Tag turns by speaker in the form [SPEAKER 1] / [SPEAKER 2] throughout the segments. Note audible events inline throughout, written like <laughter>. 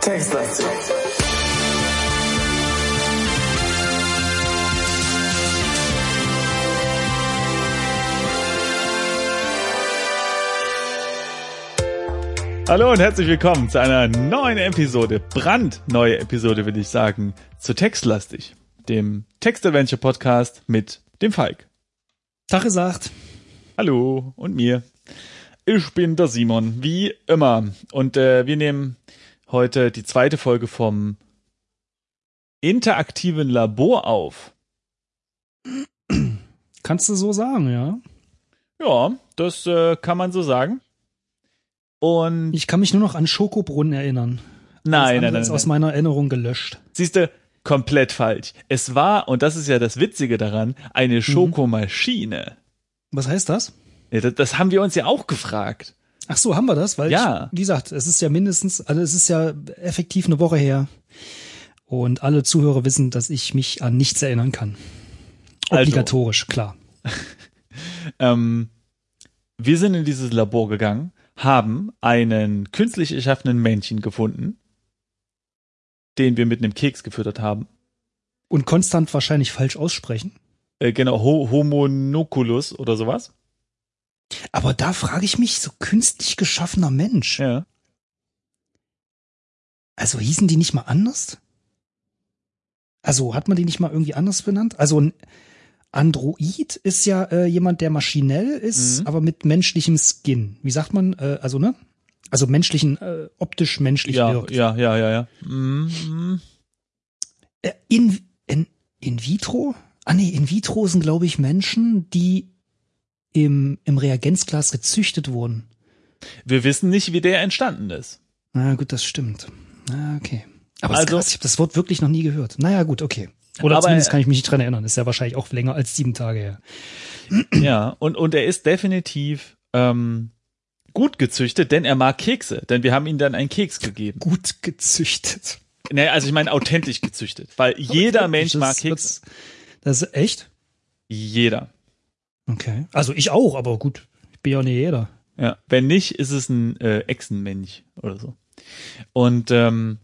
[SPEAKER 1] Textlastig.
[SPEAKER 2] Hallo und herzlich willkommen zu einer neuen Episode, brandneue Episode würde ich sagen, zu Textlastig, dem Text-Adventure Podcast mit dem Falk.
[SPEAKER 3] Tag gesagt.
[SPEAKER 2] Hallo und mir. Ich bin der Simon, wie immer. Und äh, wir nehmen heute die zweite Folge vom interaktiven Labor auf.
[SPEAKER 3] Kannst du so sagen, ja?
[SPEAKER 2] Ja, das äh, kann man so sagen. Und
[SPEAKER 3] Ich kann mich nur noch an Schokobrunnen erinnern.
[SPEAKER 2] nein,
[SPEAKER 3] Alles
[SPEAKER 2] nein,
[SPEAKER 3] andere
[SPEAKER 2] nein,
[SPEAKER 3] ist
[SPEAKER 2] nein.
[SPEAKER 3] aus meiner Erinnerung gelöscht.
[SPEAKER 2] Siehst du, komplett falsch. Es war, und das ist ja das Witzige daran, eine Schokomaschine.
[SPEAKER 3] Was heißt das?
[SPEAKER 2] Ja, das, das haben wir uns ja auch gefragt.
[SPEAKER 3] Ach so, haben wir das? Weil
[SPEAKER 2] Ja.
[SPEAKER 3] ich, wie gesagt, es ist ja mindestens, also es ist ja effektiv eine Woche her. Und alle Zuhörer wissen, dass ich mich an nichts erinnern kann.
[SPEAKER 2] Also.
[SPEAKER 3] Obligatorisch, klar. <laughs>
[SPEAKER 2] Ähm, wir sind in dieses Labor gegangen, haben einen künstlich erschaffenen Männchen gefunden, den wir mit einem Keks gefüttert haben.
[SPEAKER 3] Und konstant wahrscheinlich falsch aussprechen.
[SPEAKER 2] Äh, genau, Ho Homonoculus oder sowas.
[SPEAKER 3] Aber da frage ich mich, so künstlich geschaffener Mensch.
[SPEAKER 2] Ja.
[SPEAKER 3] Also hießen die nicht mal anders? Also hat man die nicht mal irgendwie anders benannt? Also ein Android ist ja äh, jemand, der maschinell ist,
[SPEAKER 2] Mhm.
[SPEAKER 3] aber mit menschlichem Skin. Wie sagt man? Äh, also ne? Also menschlichen, äh, optisch menschlich
[SPEAKER 2] Ja,
[SPEAKER 3] wirkt.
[SPEAKER 2] ja, ja, ja, ja. Mhm.
[SPEAKER 3] In, in, in vitro? Ah nee, in vitro sind glaube ich Menschen, die im, im Reagenzglas gezüchtet wurden.
[SPEAKER 2] Wir wissen nicht, wie der entstanden ist.
[SPEAKER 3] Na gut, das stimmt. Na, okay. Aber
[SPEAKER 2] also,
[SPEAKER 3] krass, ich habe das Wort wirklich noch nie gehört. Naja, gut, okay. Oder
[SPEAKER 2] Aber-
[SPEAKER 3] zumindest kann ich mich nicht dran erinnern. Ist ja wahrscheinlich auch länger als sieben Tage her.
[SPEAKER 2] Ja, und, und er ist definitiv ähm, gut gezüchtet, denn er mag Kekse. Denn wir haben ihm dann einen Keks gegeben.
[SPEAKER 3] Gut gezüchtet.
[SPEAKER 2] Naja, also ich meine authentisch gezüchtet. Weil <laughs> jeder Mensch mag Kekse.
[SPEAKER 3] Das, das ist echt?
[SPEAKER 2] Jeder.
[SPEAKER 3] Okay. Also ich auch, aber gut. Ich bin ja nicht jeder.
[SPEAKER 2] Ja, wenn nicht, ist es ein äh, Echsenmensch oder so. Und ähm,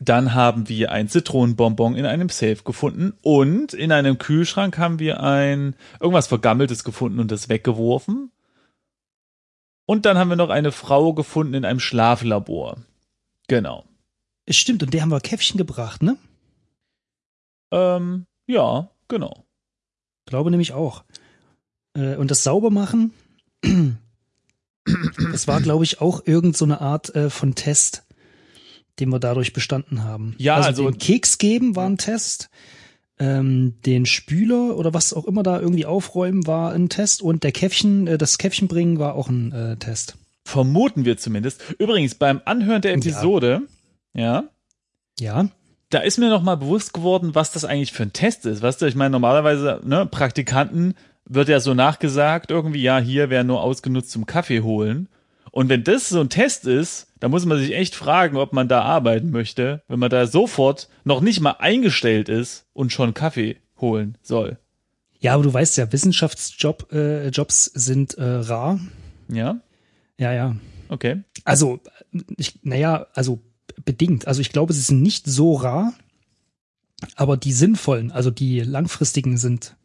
[SPEAKER 2] dann haben wir ein Zitronenbonbon in einem Safe gefunden und in einem Kühlschrank haben wir ein irgendwas vergammeltes gefunden und das weggeworfen. Und dann haben wir noch eine Frau gefunden in einem Schlaflabor. Genau.
[SPEAKER 3] Es stimmt, und der haben wir Käffchen gebracht, ne?
[SPEAKER 2] Ähm, ja, genau.
[SPEAKER 3] Glaube nämlich auch. Äh, und das Saubermachen, <clears throat> das war, glaube ich, auch irgend so eine Art äh, von Test, den wir dadurch bestanden haben.
[SPEAKER 2] Ja, also-
[SPEAKER 3] den Keks geben war ein Test. Ähm, den Spüler oder was auch immer da irgendwie aufräumen war ein Test und der Käffchen, äh, das Käffchen bringen war auch ein äh, Test.
[SPEAKER 2] Vermuten wir zumindest. Übrigens, beim Anhören der Episode, ja,
[SPEAKER 3] Ja,
[SPEAKER 2] da ist mir noch mal bewusst geworden, was das eigentlich für ein Test ist. Weißt du, ich meine, normalerweise, ne, Praktikanten wird ja so nachgesagt, irgendwie, ja, hier wäre nur ausgenutzt zum Kaffee holen. Und wenn das so ein Test ist, dann muss man sich echt fragen, ob man da arbeiten möchte, wenn man da sofort noch nicht mal eingestellt ist und schon Kaffee holen soll.
[SPEAKER 3] ja, aber du weißt ja, Wissenschaftsjob äh, Jobs sind äh, rar.
[SPEAKER 2] Ja,
[SPEAKER 3] Ja, ja.
[SPEAKER 2] okay.
[SPEAKER 3] Also, ich, naja, also bedingt. Also ich glaube, sie sind nicht so rar, aber die sinnvollen, also die langfristigen sind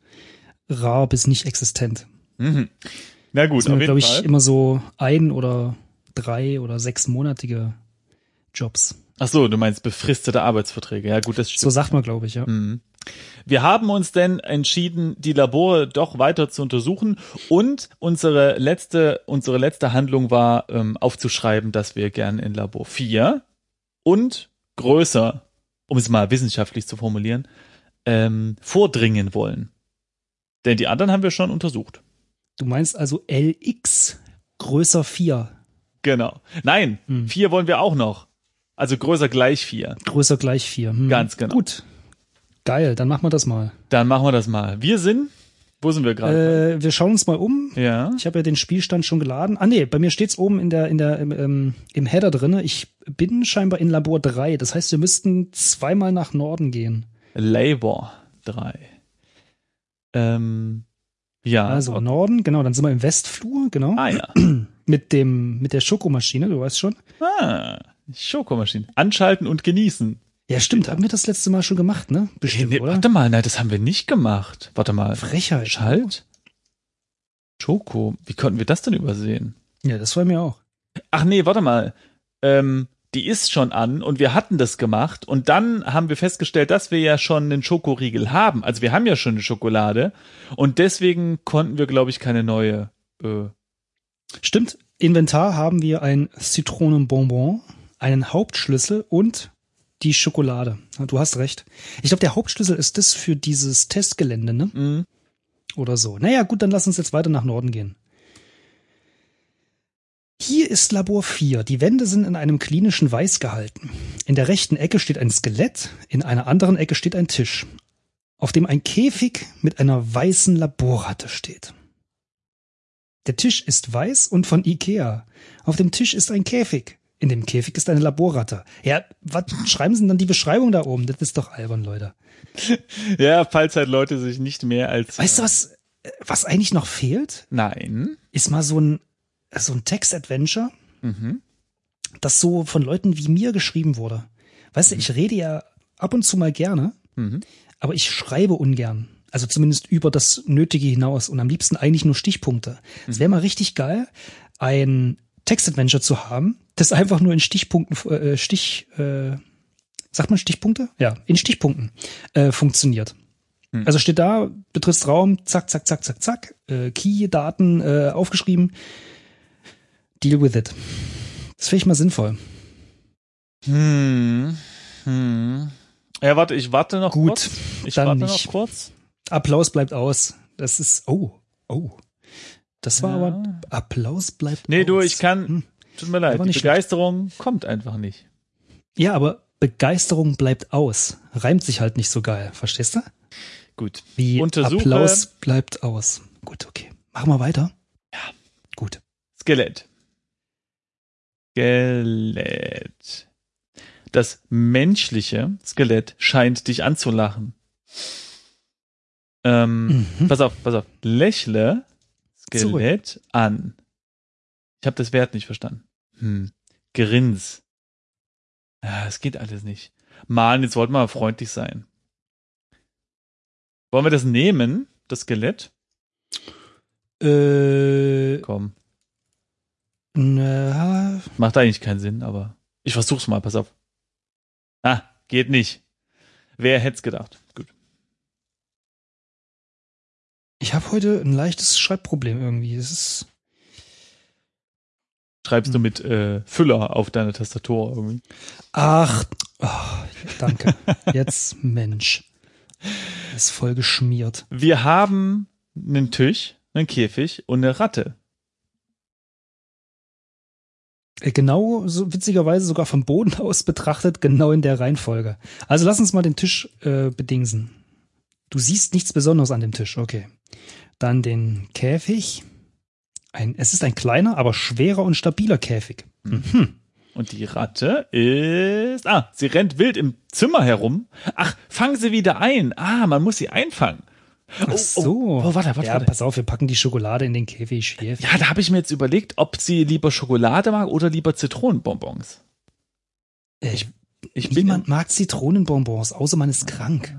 [SPEAKER 3] rar bis nicht existent.
[SPEAKER 2] Mhm. Na gut,
[SPEAKER 3] Das sind, glaube ich,
[SPEAKER 2] Fall.
[SPEAKER 3] immer so ein oder drei oder sechsmonatige Jobs.
[SPEAKER 2] Ach so, du meinst befristete Arbeitsverträge. Ja, gut, das stimmt.
[SPEAKER 3] So sagt man, glaube ich, ja.
[SPEAKER 2] Mhm. Wir haben uns denn entschieden, die Labore doch weiter zu untersuchen und unsere letzte, unsere letzte Handlung war, ähm, aufzuschreiben, dass wir gern in Labor 4 und größer, um es mal wissenschaftlich zu formulieren, ähm, vordringen wollen. Denn die anderen haben wir schon untersucht.
[SPEAKER 3] Du meinst also LX größer 4,
[SPEAKER 2] Genau. Nein,
[SPEAKER 3] Hm.
[SPEAKER 2] 4 wollen wir auch noch. Also größer gleich 4.
[SPEAKER 3] größer gleich 4. Hm.
[SPEAKER 2] Ganz genau.
[SPEAKER 3] Gut. Geil, dann machen wir das mal.
[SPEAKER 2] Dann machen wir das mal. Wir sind, wo sind wir gerade?
[SPEAKER 3] Äh, wir schauen uns mal um.
[SPEAKER 2] ja.
[SPEAKER 3] Ich habe ja den Spielstand schon geladen. Ah nee, bei mir steht's oben in der in der im, ähm, im Header drinne. Ich bin scheinbar in Labor 3. Das heißt, wir müssten zweimal nach Norden gehen.
[SPEAKER 2] Labor 3. Ähm, ja.
[SPEAKER 3] Also
[SPEAKER 2] okay.
[SPEAKER 3] Norden, genau, dann sind wir im Westflur, genau.
[SPEAKER 2] Ah ja. <clears throat>
[SPEAKER 3] Mit dem, mit der Schokomaschine, du weißt schon.
[SPEAKER 2] Ah, Schokomaschine. Anschalten und genießen.
[SPEAKER 3] Ja, stimmt, haben wir das letzte Mal schon gemacht, ne? Bestimmt,
[SPEAKER 2] nee,
[SPEAKER 3] oder?
[SPEAKER 2] warte mal, nein, das haben wir nicht gemacht. Warte mal.
[SPEAKER 3] Frechheit.
[SPEAKER 2] Schalt? Schoko. Wie konnten wir das denn übersehen?
[SPEAKER 3] Ja, das war mir auch.
[SPEAKER 2] Ach nee, warte mal. Ähm, die ist schon an und wir hatten das gemacht und dann haben wir festgestellt, dass wir ja schon einen Schokoriegel haben. Also wir haben ja schon eine Schokolade und deswegen konnten wir, glaube ich, keine neue. Äh,
[SPEAKER 3] Stimmt, Inventar haben wir ein Zitronenbonbon, einen Hauptschlüssel und die Schokolade. Du hast recht. Ich glaube, der Hauptschlüssel ist das für dieses Testgelände, ne?
[SPEAKER 2] mh.
[SPEAKER 3] Oder so. Naja, gut, dann lass uns jetzt weiter nach Norden gehen. Hier ist Labor 4. Die Wände sind in einem klinischen Weiß gehalten. In der rechten Ecke steht ein Skelett, in einer anderen Ecke steht ein Tisch, auf dem ein Käfig mit einer weißen Laborratte steht. Der Tisch ist weiß und von Ikea. Auf dem Tisch ist ein Käfig. In dem Käfig ist eine Laborratte. Ja, was schreiben Sie denn dann die Beschreibung da oben? Das ist doch albern, Leute. <laughs>
[SPEAKER 2] Ja, falls halt Leute sich nicht mehr als.
[SPEAKER 3] Weißt du, was, was eigentlich noch fehlt?
[SPEAKER 2] Nein.
[SPEAKER 3] Ist mal so ein, so ein Text-Adventure,
[SPEAKER 2] Mhm.
[SPEAKER 3] das so von Leuten wie mir geschrieben wurde. Weißt du, ich rede ja ab und zu mal gerne,
[SPEAKER 2] Mhm.
[SPEAKER 3] aber ich schreibe ungern. Also zumindest über das Nötige hinaus und am liebsten eigentlich nur Stichpunkte. Es wäre mal richtig geil, ein Text-Adventure zu haben, das einfach nur in Stichpunkten, äh, Stich, äh, sagt man Stichpunkte? Ja, in Stichpunkten äh, funktioniert.
[SPEAKER 2] Hm.
[SPEAKER 3] Also steht da, betrittst Raum, zack, zack, zack, zack, zack, äh, Key, Daten äh, aufgeschrieben, deal with it. Das finde ich mal sinnvoll.
[SPEAKER 2] Hm. Hm. Ja, warte, ich warte noch
[SPEAKER 3] Gut,
[SPEAKER 2] kurz. Ich
[SPEAKER 3] dann
[SPEAKER 2] warte
[SPEAKER 3] nicht.
[SPEAKER 2] noch kurz.
[SPEAKER 3] Applaus bleibt aus. Das ist, oh, oh. Das war
[SPEAKER 2] Ja.
[SPEAKER 3] aber, Applaus bleibt
[SPEAKER 2] Nee,
[SPEAKER 3] aus.
[SPEAKER 2] du, ich kann.
[SPEAKER 3] Hm.
[SPEAKER 2] Tut mir leid, die Begeisterung kommt einfach nicht.
[SPEAKER 3] Ja, aber Begeisterung bleibt aus. Reimt sich halt nicht so geil. Verstehst du?
[SPEAKER 2] Gut.
[SPEAKER 3] Wie
[SPEAKER 2] Untersuche-
[SPEAKER 3] Applaus bleibt aus. Gut, okay. Machen wir weiter.
[SPEAKER 2] Ja.
[SPEAKER 3] Gut.
[SPEAKER 2] Skelett. Skelett. Das menschliche Skelett scheint dich anzulachen. Ähm,
[SPEAKER 3] Mhm.
[SPEAKER 2] Pass auf, pass auf. Lächle Skelett an. Ich habe das Wert nicht verstanden. Hm. Grins. Ja, es geht alles nicht. Mann, jetzt wollten wir mal freundlich sein. Wollen wir das nehmen, das Skelett?
[SPEAKER 3] Äh,
[SPEAKER 2] Komm.
[SPEAKER 3] Na,
[SPEAKER 2] Macht eigentlich keinen Sinn, aber ich versuch's mal, pass auf. Ah, geht nicht. Wer hätte gedacht? Gut.
[SPEAKER 3] ich habe heute ein leichtes Schreibproblem irgendwie. Es ist,
[SPEAKER 2] Schreibst
[SPEAKER 3] Hm.
[SPEAKER 2] du mit äh, Füller auf deine Tastatur irgendwie?
[SPEAKER 3] ach, oh, danke. Jetzt, Mensch. Ist voll geschmiert.
[SPEAKER 2] Wir haben einen Tisch, einen Käfig und eine Ratte.
[SPEAKER 3] Äh, Genau, so witzigerweise sogar vom Boden <laughs> aus betrachtet, genau in der Reihenfolge. Also lass uns mal den Tisch äh, bedingsen. Du siehst nichts Besonderes an dem Tisch, okay. Dann den Käfig. Ein, es ist ein kleiner, aber schwerer und stabiler Käfig. Mhm.
[SPEAKER 2] Und die Ratte ist. Ah, sie rennt wild im Zimmer herum. Ach, fang sie wieder ein. Ah, man muss sie einfangen.
[SPEAKER 3] Ach so.
[SPEAKER 2] Oh, warte, warte,
[SPEAKER 3] ja,
[SPEAKER 2] warte.
[SPEAKER 3] pass auf, wir packen die Schokolade in den Käfig. Hier.
[SPEAKER 2] Ja, da habe ich mir jetzt überlegt, ob sie lieber Schokolade mag oder lieber Zitronenbonbons.
[SPEAKER 3] Äh,
[SPEAKER 2] Ich, ich bin.
[SPEAKER 3] Niemand mag Zitronenbonbons, außer man ist krank.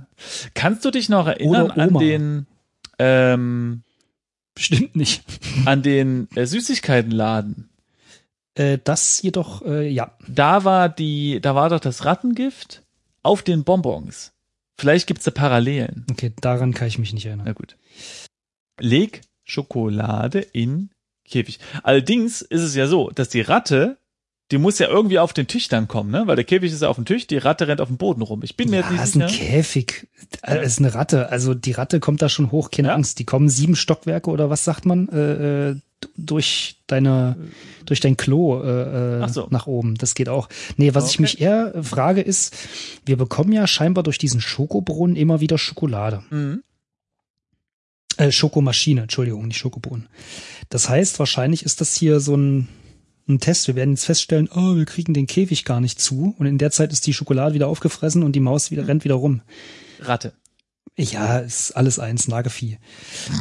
[SPEAKER 2] Kannst du dich noch erinnern an den ähm,
[SPEAKER 3] Bestimmt nicht.
[SPEAKER 2] an den äh, Süßigkeitenladen?
[SPEAKER 3] Äh, das jedoch, äh, ja.
[SPEAKER 2] Da war die, da war doch das Rattengift auf den Bonbons. Vielleicht gibt's da Parallelen.
[SPEAKER 3] Okay, daran kann ich mich nicht erinnern.
[SPEAKER 2] Na gut. Leg Schokolade in Käfig. Allerdings ist es ja so, dass die Ratte, die muss ja irgendwie auf den Tisch dann kommen, ne? Weil der Käfig ist ja auf dem Tisch, die Ratte rennt auf dem Boden rum. Ich bin mir
[SPEAKER 3] Ja,
[SPEAKER 2] jetzt
[SPEAKER 3] ist
[SPEAKER 2] nicht
[SPEAKER 3] ein
[SPEAKER 2] sicher.
[SPEAKER 3] Käfig. Äh, ist eine Ratte. Also die Ratte kommt da schon hoch, keine
[SPEAKER 2] Ja.
[SPEAKER 3] Angst. Die kommen sieben Stockwerke oder was sagt man äh, äh, durch deine durch dein Klo äh, äh,
[SPEAKER 2] so.
[SPEAKER 3] nach oben. Das geht auch. Nee, was ich
[SPEAKER 2] Okay.
[SPEAKER 3] mich eher äh, frage ist, wir bekommen ja scheinbar durch diesen Schokobrunnen immer wieder Schokolade.
[SPEAKER 2] Mhm.
[SPEAKER 3] Äh, Schokomaschine, Entschuldigung, nicht Schokobohnen. Das heißt, wahrscheinlich ist das hier so ein, ein Test. Wir werden jetzt feststellen, oh, wir kriegen den Käfig gar nicht zu. Und in der Zeit ist die Schokolade wieder aufgefressen und die Maus wieder rennt wieder rum.
[SPEAKER 2] Ratte.
[SPEAKER 3] Ja, ist alles eins, Nagevieh.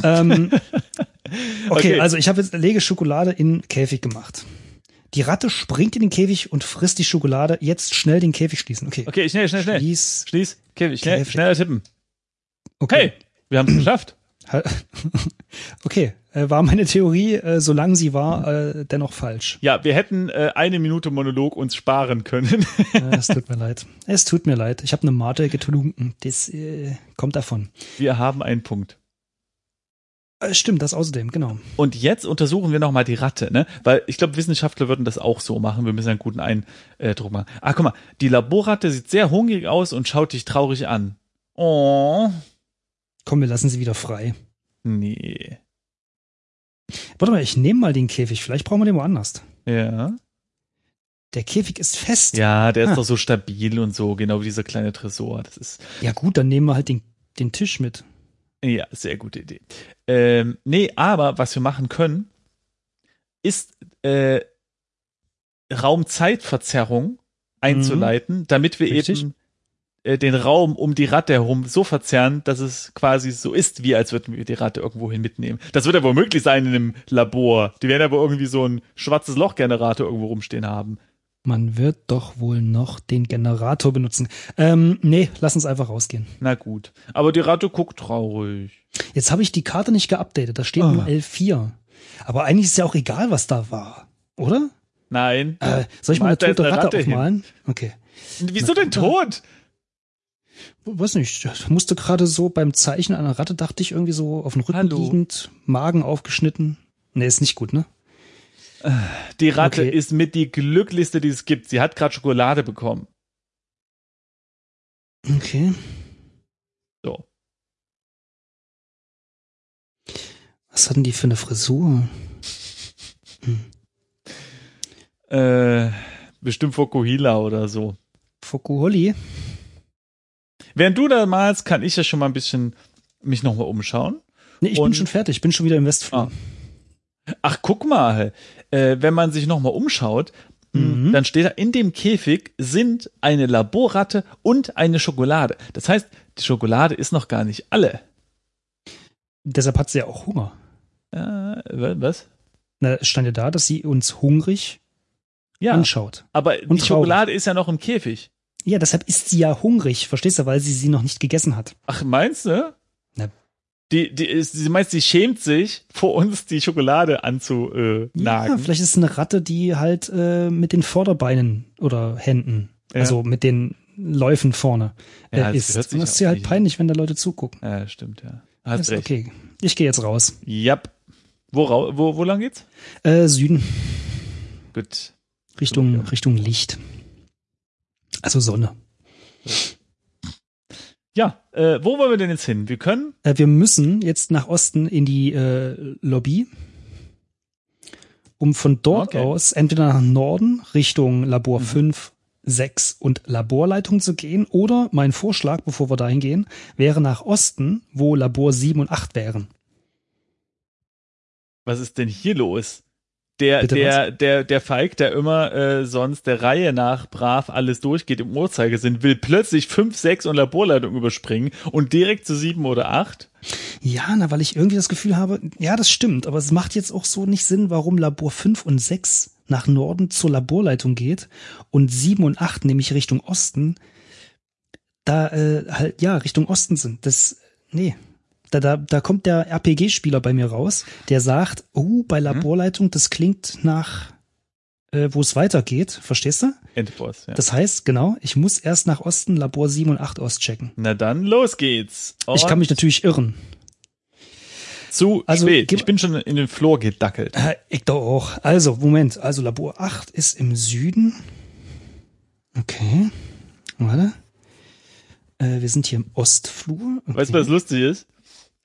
[SPEAKER 3] ähm, <laughs> <laughs> okay,
[SPEAKER 2] Okay.
[SPEAKER 3] also ich habe jetzt Lege Schokolade in Käfig gemacht. Die Ratte springt in den Käfig und frisst die Schokolade. Jetzt schnell den Käfig schließen. Okay.
[SPEAKER 2] Okay, schnell, schnell, schnell.
[SPEAKER 3] Schließ.
[SPEAKER 2] Schließ. Käfig, schnell,
[SPEAKER 3] Käfig.
[SPEAKER 2] schneller tippen.
[SPEAKER 3] Okay.
[SPEAKER 2] Hey, wir haben es geschafft. <laughs>
[SPEAKER 3] Okay, äh, war meine Theorie, äh, solange sie war, äh, dennoch falsch.
[SPEAKER 2] Ja, wir hätten äh, eine Minute Monolog uns sparen können. <laughs>
[SPEAKER 3] Es tut mir leid. Es tut mir leid. Ich habe eine Mate getrunken. Das kommt davon.
[SPEAKER 2] Wir haben einen Punkt.
[SPEAKER 3] Äh, stimmt, das außerdem, genau.
[SPEAKER 2] Und jetzt untersuchen wir nochmal die Ratte, ne? Weil ich glaube, Wissenschaftler würden das auch so machen. Wir müssen einen guten Eindruck machen. Ah, guck mal, die Laborratte sieht sehr hungrig aus und schaut dich traurig an. Oh.
[SPEAKER 3] Komm, wir lassen sie wieder frei.
[SPEAKER 2] Nee.
[SPEAKER 3] Warte mal, ich nehme mal den Käfig. Vielleicht brauchen wir den woanders.
[SPEAKER 2] Ja.
[SPEAKER 3] Der Käfig ist fest.
[SPEAKER 2] Ja, der ist
[SPEAKER 3] Ah.
[SPEAKER 2] doch so stabil und so, genau wie dieser kleine Tresor. Das ist,
[SPEAKER 3] Ja gut, dann nehmen wir halt den, den Tisch mit.
[SPEAKER 2] Ja, sehr gute Idee. Ähm, nee, aber was wir machen können, ist äh, Raumzeitverzerrung einzuleiten, damit wir
[SPEAKER 3] Mhm. Richtig.
[SPEAKER 2] eben äh, den Raum um die Ratte herum so verzerren, dass es quasi so ist, wie als würden wir die Ratte irgendwohin mitnehmen. Das wird ja wohl möglich sein in einem Labor. Die werden aber irgendwie so ein schwarzes Lochgenerator irgendwo rumstehen haben.
[SPEAKER 3] Man wird doch wohl noch den Generator benutzen. Ähm, nee, lass uns einfach rausgehen.
[SPEAKER 2] Na gut. Aber die Ratte guckt traurig.
[SPEAKER 3] Jetzt habe ich die Karte nicht geupdatet. Da steht
[SPEAKER 2] Ah.
[SPEAKER 3] nur L4. Aber eigentlich ist ja auch egal, was da war. Oder?
[SPEAKER 2] Nein.
[SPEAKER 3] Äh, soll ich mal eine tote
[SPEAKER 2] eine
[SPEAKER 3] Ratte,
[SPEAKER 2] Ratte
[SPEAKER 3] aufmalen? Okay.
[SPEAKER 2] Wieso denn tot?
[SPEAKER 3] Weiß nicht, ich musste gerade so beim Zeichnen einer Ratte, dachte ich irgendwie so auf den Rücken
[SPEAKER 2] Hallo.
[SPEAKER 3] liegend, Magen aufgeschnitten. Nee, ist nicht gut, ne?
[SPEAKER 2] Die Ratte
[SPEAKER 3] Okay.
[SPEAKER 2] ist mit die glücklichste, die es gibt. Sie hat gerade Schokolade bekommen.
[SPEAKER 3] Okay.
[SPEAKER 2] So.
[SPEAKER 3] Was hatten die für eine Frisur?
[SPEAKER 2] Äh, bestimmt Fokuhila oder so.
[SPEAKER 3] Fokuholi?
[SPEAKER 2] Während du da malst, kann ich ja schon mal ein bisschen mich nochmal umschauen.
[SPEAKER 3] Nee, ich
[SPEAKER 2] Und-
[SPEAKER 3] bin schon fertig. Ich bin schon wieder im Westflur.
[SPEAKER 2] Ah. Ach, guck mal, äh, wenn man sich nochmal umschaut, mh,
[SPEAKER 3] Mhm.
[SPEAKER 2] dann steht da, in dem Käfig sind eine Laborratte und eine Schokolade. Das heißt, die Schokolade ist noch gar nicht alle.
[SPEAKER 3] Deshalb hat sie ja auch Hunger.
[SPEAKER 2] Äh, wa- was?
[SPEAKER 3] Na, es stand ja da, dass sie uns hungrig
[SPEAKER 2] Ja,
[SPEAKER 3] anschaut.
[SPEAKER 2] aber die
[SPEAKER 3] traurig.
[SPEAKER 2] Schokolade ist ja noch im Käfig.
[SPEAKER 3] Ja, deshalb ist sie ja hungrig, verstehst du, weil sie sie noch nicht gegessen hat.
[SPEAKER 2] Ach, meinst du? Die, die ist, sie meinst, sie schämt sich, vor uns die Schokolade anzunagen.
[SPEAKER 3] Ja, vielleicht ist es eine Ratte, die halt äh, mit den Vorderbeinen oder Händen,
[SPEAKER 2] Ja.
[SPEAKER 3] also mit den Läufen vorne äh,
[SPEAKER 2] Ja,
[SPEAKER 3] ist. Und das ist ja halt peinlich, wenn da Leute zugucken.
[SPEAKER 2] ja, stimmt, ja. Hast
[SPEAKER 3] Ist
[SPEAKER 2] recht.
[SPEAKER 3] okay. Ich gehe jetzt raus.
[SPEAKER 2] Yep. Wo, wo, wo lang geht's?
[SPEAKER 3] Äh, Süden,
[SPEAKER 2] Gut.
[SPEAKER 3] Richtung. Richtung Licht. Also Sonne.
[SPEAKER 2] Ja, äh, wo wollen wir denn jetzt hin? Wir können,
[SPEAKER 3] Äh, wir müssen jetzt nach Osten in die äh, Lobby, um von dort
[SPEAKER 2] Okay.
[SPEAKER 3] aus entweder nach Norden Richtung Labor
[SPEAKER 2] Mhm.
[SPEAKER 3] 5, 6 und Laborleitung zu gehen oder mein Vorschlag, bevor wir dahin gehen, wäre nach Osten, wo Labor 7 und 8 wären.
[SPEAKER 2] was ist denn hier los? Der,
[SPEAKER 3] Bitte
[SPEAKER 2] der, der, der Feig, der immer äh, sonst der Reihe nach brav alles durchgeht im Uhrzeigersinn, will plötzlich 5, 6 und Laborleitung überspringen und direkt zu 7 oder 8?
[SPEAKER 3] Ja, na, weil ich irgendwie das Gefühl habe, ja, das stimmt, aber es macht jetzt auch so nicht Sinn, warum Labor 5 und 6 nach Norden zur Laborleitung geht und 7 und 8 nämlich Richtung Osten, da äh, halt, ja, Richtung Osten sind. Das, nee. Da, da, da kommt der RPG-Spieler bei mir raus, der sagt, oh, bei Laborleitung, das klingt nach, äh, wo es weitergeht, verstehst du?
[SPEAKER 2] Endboss, ja.
[SPEAKER 3] Das heißt, genau, ich muss erst nach Osten Labor 7 und 8 auschecken.
[SPEAKER 2] Na dann, los geht's.
[SPEAKER 3] Ich kann
[SPEAKER 2] Und
[SPEAKER 3] mich natürlich irren.
[SPEAKER 2] zu
[SPEAKER 3] also,
[SPEAKER 2] spät. Ich bin schon in den Flur gedackelt.
[SPEAKER 3] Äh, ich doch auch. Also, Moment. Also, Labor 8 ist im Süden. Okay. Warte. Äh, wir sind hier im Ostflur. Okay.
[SPEAKER 2] Weißt du, was lustig ist?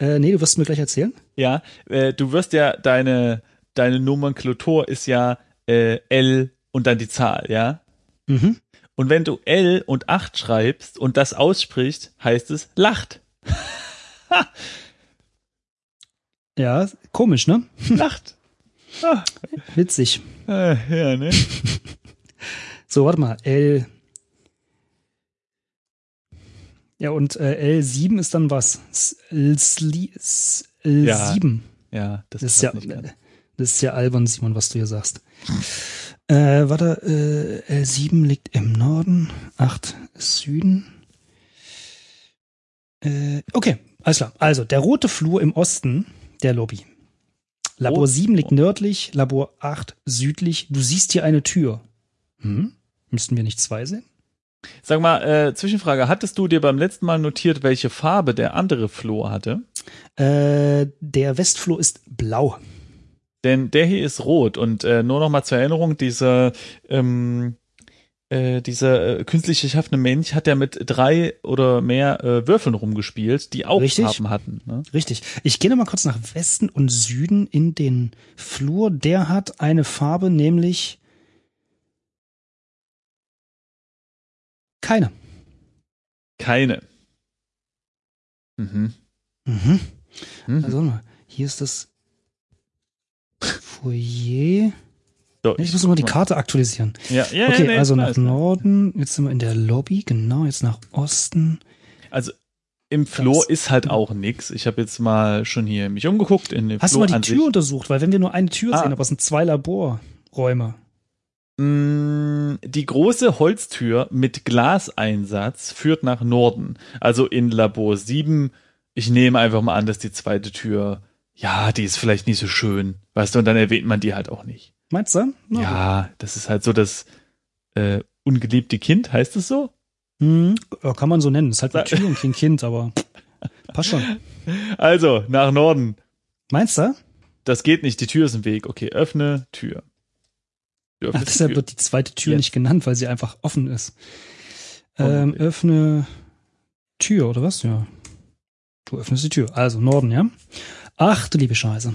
[SPEAKER 3] Äh, nee, du wirst mir gleich erzählen.
[SPEAKER 2] Ja, äh, du wirst ja, deine, deine Nomenklatur ist ja äh, L und dann die Zahl, ja?
[SPEAKER 3] Mhm.
[SPEAKER 2] Und wenn du L und 8 schreibst und das aussprichst, heißt es lacht. <laughs>
[SPEAKER 3] Ja, komisch, ne? <laughs>
[SPEAKER 2] Lacht. Ah,
[SPEAKER 3] Witzig.
[SPEAKER 2] äh, ja, ne? <laughs>
[SPEAKER 3] So, warte mal. L. Ja, und äh, L7 ist dann was? S- L7. S- L7.
[SPEAKER 2] Ja, das,
[SPEAKER 3] Das ist ja, das ist ja albern, Simon, was du hier sagst. Äh, warte, äh, L7 liegt im Norden, 8 ist Süden. Äh, okay, alles klar. Also, der rote Flur im Osten der Lobby. Labor
[SPEAKER 2] Rot-
[SPEAKER 3] 7 liegt nördlich, Labor 8 südlich. Du siehst hier eine Tür. Hm? Müssten wir nicht zwei sehen?
[SPEAKER 2] Sag mal, äh, Zwischenfrage, hattest du dir beim letzten Mal notiert, welche Farbe der andere Flur hatte?
[SPEAKER 3] Äh, der Westflur ist blau.
[SPEAKER 2] Denn der hier ist rot und äh, nur noch mal zur Erinnerung, dieser ähm, äh, dieser äh, künstlich geschaffene Mensch hat ja mit drei oder mehr äh, Würfeln rumgespielt, die auch
[SPEAKER 3] Richtig.
[SPEAKER 2] Farben hatten. Ne?
[SPEAKER 3] Richtig. Ich gehe noch mal kurz nach Westen und Süden in den Flur. Der hat eine Farbe, nämlich keine.
[SPEAKER 2] Keine. Mhm.
[SPEAKER 3] Mhm.
[SPEAKER 2] Mhm.
[SPEAKER 3] Also hier ist das Foyer.
[SPEAKER 2] so,
[SPEAKER 3] Ich muss noch mal die Karte aktualisieren.
[SPEAKER 2] Ja, ja,
[SPEAKER 3] Okay,
[SPEAKER 2] ja, nee,
[SPEAKER 3] also nach. Norden, jetzt sind wir in der Lobby, genau, jetzt nach Osten.
[SPEAKER 2] Also im Flur ist halt auch nix. Ich habe jetzt mal schon hier mich umgeguckt in dem
[SPEAKER 3] Hast
[SPEAKER 2] Flur
[SPEAKER 3] du mal die Tür untersucht? Weil wenn wir nur eine Tür
[SPEAKER 2] Ah.
[SPEAKER 3] sehen, aber es sind zwei Laborräume.
[SPEAKER 2] Mm, Die große Holztür mit Glaseinsatz führt nach Norden. Also in Labor 7. Ich nehme einfach mal an, dass die zweite Tür, ja, die ist vielleicht nicht so schön. Weißt du, und dann erwähnt man die halt auch nicht.
[SPEAKER 3] Meinst du? Gut.
[SPEAKER 2] Ja, das ist halt so das äh, ungeliebte Kind, heißt es so?
[SPEAKER 3] Hm, kann man so nennen. Ist halt eine Tür und kein Kind, aber passt schon.
[SPEAKER 2] Also, nach Norden.
[SPEAKER 3] Meinst du?
[SPEAKER 2] Das geht nicht, die Tür ist im Weg. Okay, öffne Tür. Du
[SPEAKER 3] Ach, deshalb
[SPEAKER 2] Tür.
[SPEAKER 3] wird die zweite Tür
[SPEAKER 2] Jetzt.
[SPEAKER 3] nicht genannt, weil sie einfach offen ist. Ähm,
[SPEAKER 2] Vermutlich.
[SPEAKER 3] öffne Tür, oder was? Ja. Du öffnest die Tür. Also Norden, ja? Ach, du liebe Scheiße.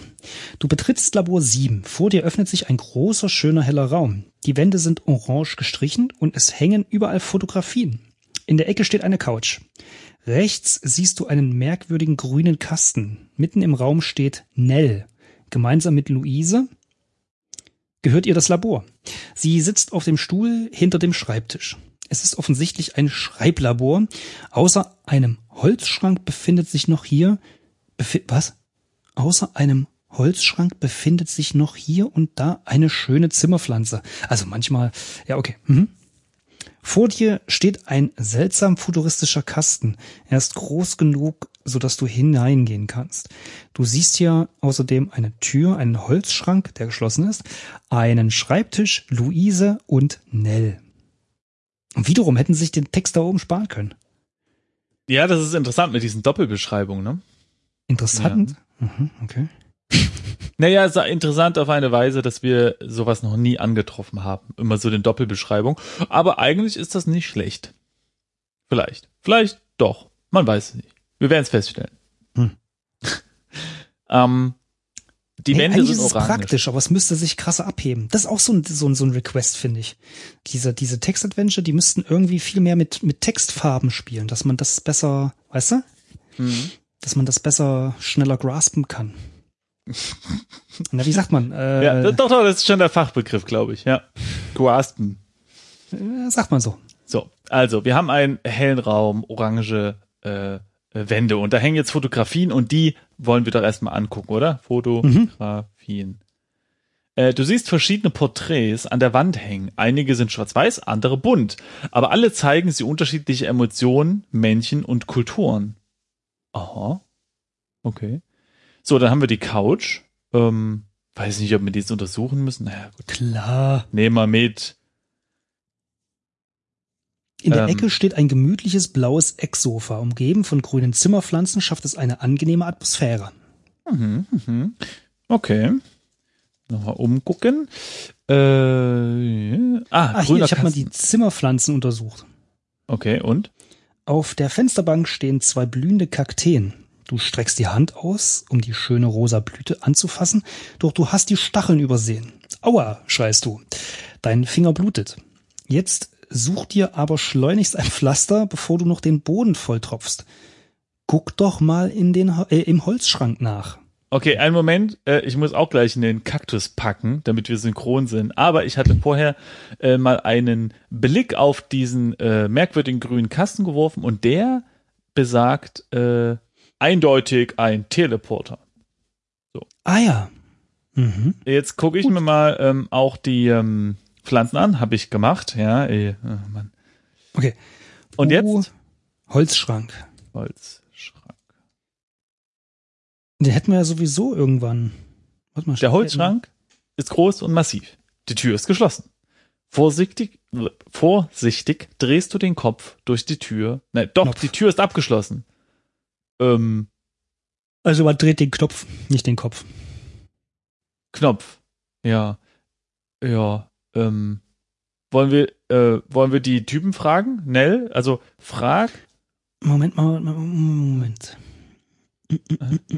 [SPEAKER 3] Du betrittst Labor 7. Vor dir öffnet sich ein großer, schöner, heller Raum. Die Wände sind orange gestrichen und es hängen überall Fotografien. In der Ecke steht eine Couch. Rechts siehst du einen merkwürdigen grünen Kasten. Mitten im Raum steht Nell. Gemeinsam mit Luise gehört ihr das Labor. Sie sitzt auf dem Stuhl hinter dem Schreibtisch. Es ist offensichtlich ein Schreiblabor. Außer einem Holzschrank befindet sich noch hier, befi was? Außer einem Holzschrank befindet sich noch hier und da eine schöne Zimmerpflanze. Also manchmal, ja, okay. Mhm. Vor dir steht ein seltsam futuristischer Kasten. Er ist groß genug, sodass du hineingehen kannst. Du siehst hier außerdem eine Tür, einen Holzschrank, der geschlossen ist, einen Schreibtisch, Luise und Nell. Und wiederum hätten sie sich den Text da oben sparen können.
[SPEAKER 2] Ja, das ist interessant mit diesen Doppelbeschreibungen, ne?
[SPEAKER 3] Interessant. Mhm, okay. <laughs>
[SPEAKER 2] Naja, es ist interessant auf eine Weise, dass wir sowas noch nie angetroffen haben. Immer so den Doppelbeschreibung. Aber eigentlich ist das nicht schlecht. Vielleicht. Vielleicht doch. Man weiß es nicht. Wir werden es feststellen.
[SPEAKER 3] Hm. <laughs>
[SPEAKER 2] ähm, die
[SPEAKER 3] Hey,
[SPEAKER 2] Wände sind
[SPEAKER 3] ist es
[SPEAKER 2] orange.
[SPEAKER 3] praktisch, aber es müsste sich krasser abheben. Das ist auch so ein, so ein, so ein Request, finde ich. Diese, diese Text-Adventure, die müssten irgendwie viel mehr mit, mit Textfarben spielen, dass man das besser, weißt du?
[SPEAKER 2] Mhm.
[SPEAKER 3] Dass man das besser, schneller graspen kann. <laughs> Na, wie sagt man? Äh,
[SPEAKER 2] Ja, doch, doch, das ist schon der Fachbegriff, glaube ich. Ja. Guaspen.
[SPEAKER 3] äh, sagt man so.
[SPEAKER 2] So, also wir haben einen hellen Raum, orange äh, Wände und da hängen jetzt Fotografien und die wollen wir doch erstmal angucken, oder? Fotografien. Äh, du siehst verschiedene Porträts an der Wand hängen. Einige sind schwarz-weiß, andere bunt. Aber alle zeigen sie unterschiedliche Emotionen, Männchen und Kulturen. Aha. Okay. So, dann haben wir die Couch. Ähm, weiß nicht, ob wir die jetzt untersuchen müssen. Naja, gut.
[SPEAKER 3] Klar.
[SPEAKER 2] Nehmen wir mit.
[SPEAKER 3] In der
[SPEAKER 2] Ähm.
[SPEAKER 3] Ecke steht ein gemütliches blaues Ecksofa. Umgeben von grünen Zimmerpflanzen schafft es eine angenehme Atmosphäre.
[SPEAKER 2] Mhm, mhm. Okay. Nochmal umgucken. Äh, ah,
[SPEAKER 3] Ah, hier, ich habe mal die. Zimmerpflanzen untersucht.
[SPEAKER 2] Okay, und?
[SPEAKER 3] Auf der Fensterbank stehen zwei blühende Kakteen. Du streckst die Hand aus, um die schöne rosa Blüte anzufassen, doch du hast die Stacheln übersehen. Aua, schreist du. Dein Finger blutet. Jetzt such dir aber schleunigst ein Pflaster, bevor du noch den Boden volltropfst. Guck doch mal in den, äh, im Holzschrank nach.
[SPEAKER 2] Okay, einen Moment. Äh, ich muss auch gleich in den Kaktus packen, damit wir synchron sind. Aber ich hatte vorher äh, mal einen Blick auf diesen äh, merkwürdigen grünen Kasten geworfen und der besagt äh, eindeutig ein Teleporter.
[SPEAKER 3] Ah ja. Mhm.
[SPEAKER 2] Jetzt gucke ich mir mal ähm, auch die ähm, Pflanzen an, habe ich gemacht, ja. Ey, oh Mann.
[SPEAKER 3] Okay.
[SPEAKER 2] Und
[SPEAKER 3] Uh,
[SPEAKER 2] jetzt
[SPEAKER 3] Holzschrank.
[SPEAKER 2] Holzschrank.
[SPEAKER 3] Den hätten wir ja sowieso irgendwann. Warte mal,
[SPEAKER 2] Der Holzschrank ist groß und massiv. Die Tür ist geschlossen. Vorsichtig, vorsichtig drehst du den Kopf durch die Tür. Nein, doch,
[SPEAKER 3] Knopf.
[SPEAKER 2] die Tür ist abgeschlossen. Ähm,
[SPEAKER 3] Also man dreht den Knopf, nicht den Kopf.
[SPEAKER 2] Knopf. Ja. Ja. Ähm, wollen wir, äh, wollen wir die Typen fragen? Nell? Also frag.
[SPEAKER 3] Moment mal, Moment.
[SPEAKER 2] Äh,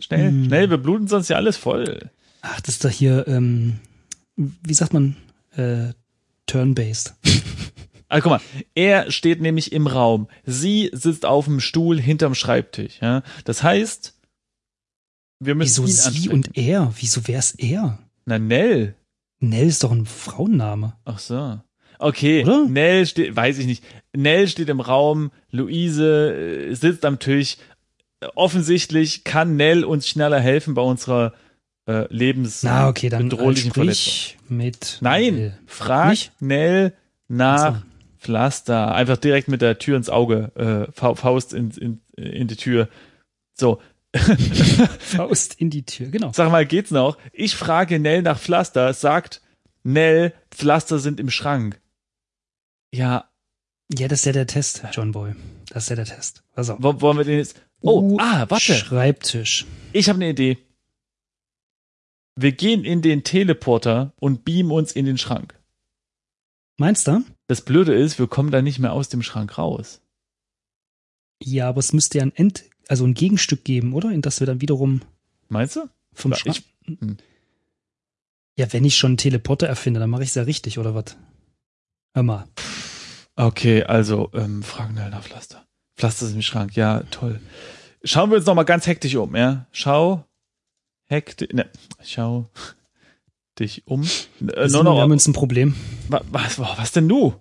[SPEAKER 2] schnell,
[SPEAKER 3] Mm.
[SPEAKER 2] schnell, wir bluten sonst ja alles voll.
[SPEAKER 3] Ach, das ist doch hier, ähm, wie sagt man, äh, turn-based.
[SPEAKER 2] Also guck mal, er steht nämlich im Raum. Sie sitzt auf dem Stuhl hinterm Schreibtisch. Ja? Das heißt, wir müssen
[SPEAKER 3] Wieso
[SPEAKER 2] ihn
[SPEAKER 3] sie und er? Wieso wär's er?
[SPEAKER 2] Na, Nell.
[SPEAKER 3] Nell ist doch ein Frauenname.
[SPEAKER 2] Ach so. Okay,
[SPEAKER 3] Oder?
[SPEAKER 2] Nell steht, weiß ich nicht. Nell steht im Raum, Luise äh, sitzt am Tisch. Offensichtlich kann Nell uns schneller helfen bei unserer äh, lebens
[SPEAKER 3] Na, okay, äh,
[SPEAKER 2] Verletzung.
[SPEAKER 3] sprich mit
[SPEAKER 2] Nein,
[SPEAKER 3] Nell.
[SPEAKER 2] frag
[SPEAKER 3] Nicht?
[SPEAKER 2] Nell nach
[SPEAKER 3] Ach so.
[SPEAKER 2] Pflaster. Einfach direkt mit der Tür ins Auge, äh, Fa- Faust in, in, in die Tür. So, <laughs>
[SPEAKER 3] Faust in die Tür, genau.
[SPEAKER 2] sag mal, geht's noch? Ich frage Nell nach Pflaster, sagt Nell, Pflaster sind im Schrank. Ja,
[SPEAKER 3] Ja, das ist ja der Test, John Boy. Das ist ja der Test.
[SPEAKER 2] Wo, wollen wir den jetzt? Oh, ah, warte.
[SPEAKER 3] Schreibtisch.
[SPEAKER 2] Ich habe eine Idee. Wir gehen in den Teleporter und beamen uns in den Schrank.
[SPEAKER 3] Meinst du?
[SPEAKER 2] Das Blöde ist, wir kommen da nicht mehr aus dem Schrank raus.
[SPEAKER 3] Ja, aber es müsste ja ein End, also ein Gegenstück geben, oder? In das wir dann wiederum
[SPEAKER 2] Meinst du?
[SPEAKER 3] vom
[SPEAKER 2] ich- hm.
[SPEAKER 3] Ja, wenn ich schon einen Teleporter erfinde, dann mache ich es ja richtig, oder was? Hör mal.
[SPEAKER 2] Okay, also ähm, fragen nach Pflaster. Pflaster ist im Schrank, ja, toll. Schauen wir uns noch mal ganz hektisch um, ja? Schau, hektisch, ne, schau <laughs> dich um. Äh,
[SPEAKER 3] Simon,
[SPEAKER 2] noch,
[SPEAKER 3] wir haben uns ein Problem.
[SPEAKER 2] wa- was, was, was denn du?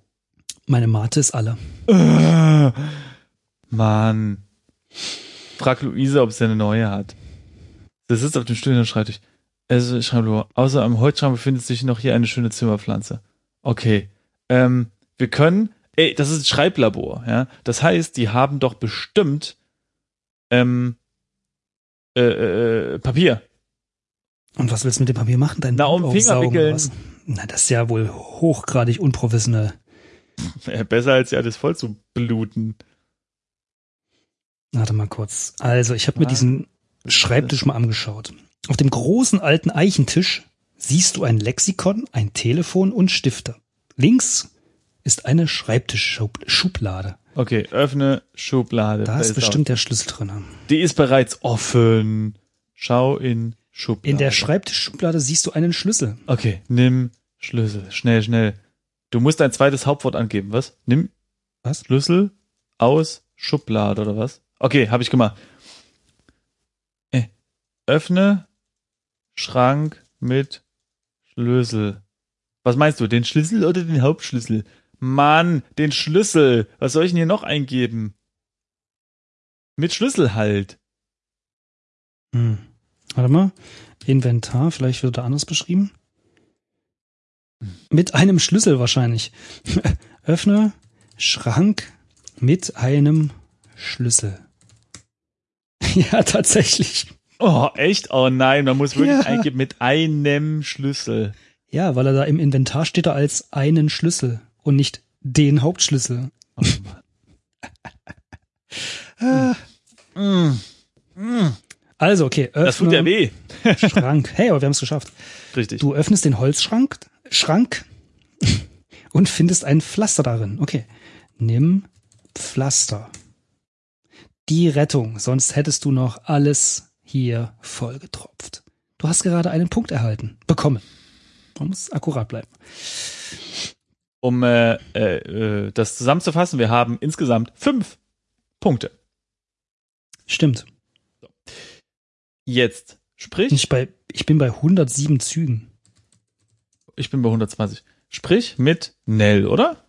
[SPEAKER 3] Meine Mate ist alle.
[SPEAKER 2] Äh, Mann. Frag Luise, ob sie eine neue hat. Sie sitzt auf dem Stuhl und schreibt dich. Also, ich schreibe nur, außer am Holzschrank befindet sich noch hier eine schöne Zimmerpflanze. Okay. Ähm, wir können, ey, das ist ein Schreiblabor, ja. Das heißt, die haben doch bestimmt, ähm, äh, äh, Papier.
[SPEAKER 3] Und was willst du mit dem Papier machen? Dein
[SPEAKER 2] Na, um Finger wickeln.
[SPEAKER 3] Na, das ist ja wohl hochgradig unprofessionell. <laughs>
[SPEAKER 2] Besser als ja alles voll zu bluten.
[SPEAKER 3] Warte mal kurz. Also, ich habe mir diesen Schreibtisch mal angeschaut. Auf dem großen alten Eichentisch siehst du ein Lexikon, ein Telefon und Stifte. Links ist eine Schreibtischschublade.
[SPEAKER 2] Okay, öffne Schublade.
[SPEAKER 3] Da ist
[SPEAKER 2] auch-
[SPEAKER 3] bestimmt der Schlüssel drin.
[SPEAKER 2] Die ist bereits offen. Schau in Schublade.
[SPEAKER 3] In der Schreibtischschublade siehst du einen Schlüssel.
[SPEAKER 2] Okay, nimm Schlüssel. Schnell, schnell. Du musst ein zweites Hauptwort angeben, was? Nimm
[SPEAKER 3] Was?
[SPEAKER 2] Schlüssel aus Schublade oder was? Okay, habe ich gemacht. Äh, öffne Schrank mit Schlüssel. Was meinst du, den Schlüssel oder den Hauptschlüssel? Mann, den Schlüssel. Was soll ich denn hier noch eingeben? Mit Schlüssel halt.
[SPEAKER 3] Hm. Warte mal. Inventar, vielleicht wird da anders beschrieben. Mit einem Schlüssel wahrscheinlich. <laughs> Öffne Schrank mit einem Schlüssel. <laughs> ja, tatsächlich.
[SPEAKER 2] Oh, echt? Oh nein, man muss wirklich
[SPEAKER 3] Ja.
[SPEAKER 2] eingeben mit einem Schlüssel.
[SPEAKER 3] Ja, weil er da im Inventar steht er als einen Schlüssel und nicht den Hauptschlüssel.
[SPEAKER 2] Oh Mann. <laughs> Mm. Mm.
[SPEAKER 3] Also, okay, öffne
[SPEAKER 2] Das tut ja weh. <laughs>
[SPEAKER 3] Schrank. Hey, aber wir haben es geschafft.
[SPEAKER 2] Richtig.
[SPEAKER 3] Du öffnest den Holzschrank Schrank und findest ein Pflaster darin. Okay. Nimm Pflaster. Die Rettung, sonst hättest du noch alles hier vollgetropft. Du hast gerade einen Punkt erhalten. Bekommen. Man muss akkurat bleiben.
[SPEAKER 2] Um äh, äh, äh, das zusammenzufassen, wir haben insgesamt fünf Punkte.
[SPEAKER 3] Stimmt.
[SPEAKER 2] Jetzt sprich,
[SPEAKER 3] Ich, bei, ich bin bei 107 Zügen.
[SPEAKER 2] ich bin bei 120. Sprich mit Nell, oder?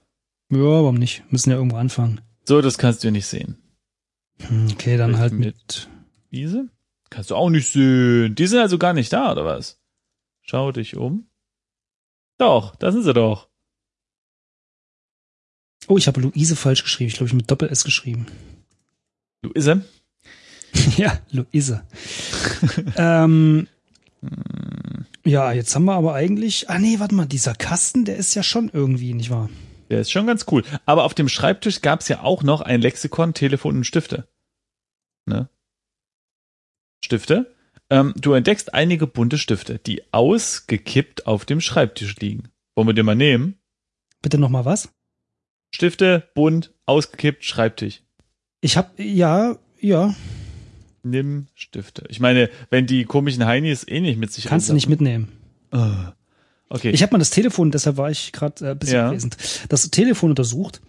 [SPEAKER 3] Ja, warum nicht? Müssen ja irgendwo anfangen.
[SPEAKER 2] So, das kannst du nicht sehen.
[SPEAKER 3] Hm, Okay, dann halt
[SPEAKER 2] mit-
[SPEAKER 3] mit.
[SPEAKER 2] Wiese? Kannst du auch nicht sehen. Die sind also gar nicht da, oder was? Schau dich um. Doch, da sind sie doch.
[SPEAKER 3] Oh, ich habe Luise falsch geschrieben. Ich glaube, ich mit Doppel-S geschrieben.
[SPEAKER 2] Luise? <laughs>
[SPEAKER 3] ja, Luise. <laughs> ähm, ja, jetzt haben wir aber eigentlich. Ah, nee, warte mal, dieser Kasten, der ist ja schon irgendwie, nicht wahr?
[SPEAKER 2] Der ist schon ganz cool. Aber auf dem Schreibtisch gab's ja auch noch ein Lexikon, Telefon und Stifte. Ne? Stifte? Ähm, du entdeckst einige bunte Stifte, die ausgekippt auf dem Schreibtisch liegen. Wollen wir den mal nehmen?
[SPEAKER 3] Bitte nochmal was?
[SPEAKER 2] Stifte, bunt, ausgekippt, Schreibtisch.
[SPEAKER 3] Ich hab, ja, ja,
[SPEAKER 2] Nimm Stifte. Ich meine, wenn die komischen Heinis eh nicht mit sich
[SPEAKER 3] kannst du nicht mitnehmen.
[SPEAKER 2] Ah. Okay.
[SPEAKER 3] Ich habe mal das Telefon, deshalb war ich gerade äh, ein bisschen
[SPEAKER 2] Ja.
[SPEAKER 3] abwesend, das Telefon untersucht.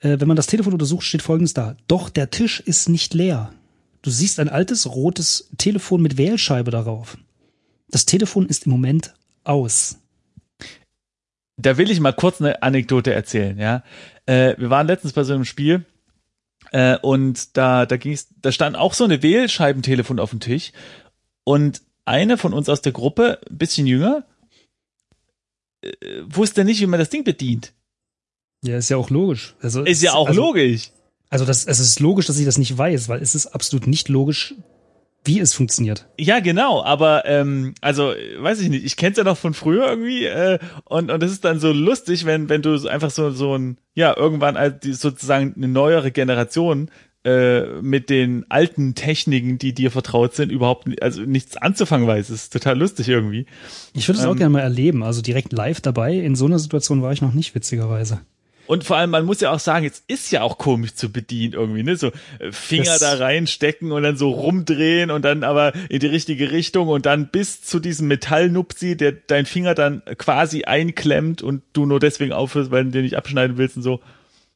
[SPEAKER 3] Äh, wenn man das Telefon untersucht, steht folgendes da. Doch der Tisch ist nicht leer. Du siehst ein altes rotes Telefon mit Wählscheibe darauf. Das Telefon ist im Moment aus.
[SPEAKER 2] da will ich mal kurz eine Anekdote erzählen, ja. Äh, wir waren letztens bei so einem Spiel äh, und da, da ging's, da stand auch so eine Wählscheibentelefon auf dem Tisch und eine von uns aus der Gruppe, ein bisschen jünger, äh, wusste nicht, wie man das Ding bedient.
[SPEAKER 3] Ja, ist ja auch logisch. Also,
[SPEAKER 2] Ist ja auch
[SPEAKER 3] also,
[SPEAKER 2] logisch.
[SPEAKER 3] Also das, es ist logisch, dass ich das nicht weiß, weil es ist absolut nicht logisch, wie es funktioniert.
[SPEAKER 2] Ja, genau, aber ähm, also weiß ich nicht, ich kenn's ja noch von früher irgendwie äh, und und es ist dann so lustig, wenn wenn du einfach so so ein ja irgendwann als die, sozusagen eine neuere Generation äh, mit den alten Techniken, die dir vertraut sind, überhaupt also nichts anzufangen weiß. Es ist total lustig irgendwie.
[SPEAKER 3] Ich würde es auch
[SPEAKER 2] Ähm.
[SPEAKER 3] gerne mal erleben, also direkt live dabei. In so einer Situation war ich noch nicht, witzigerweise.
[SPEAKER 2] Und vor allem, man muss ja auch sagen, es ist ja auch komisch zu bedienen irgendwie, ne? So äh, Finger
[SPEAKER 3] Das-
[SPEAKER 2] da reinstecken und dann so rumdrehen und dann aber in die richtige Richtung und dann bis zu diesem Metallnupsi, der dein Finger dann quasi einklemmt und du nur deswegen aufhörst, weil du den nicht abschneiden willst und so.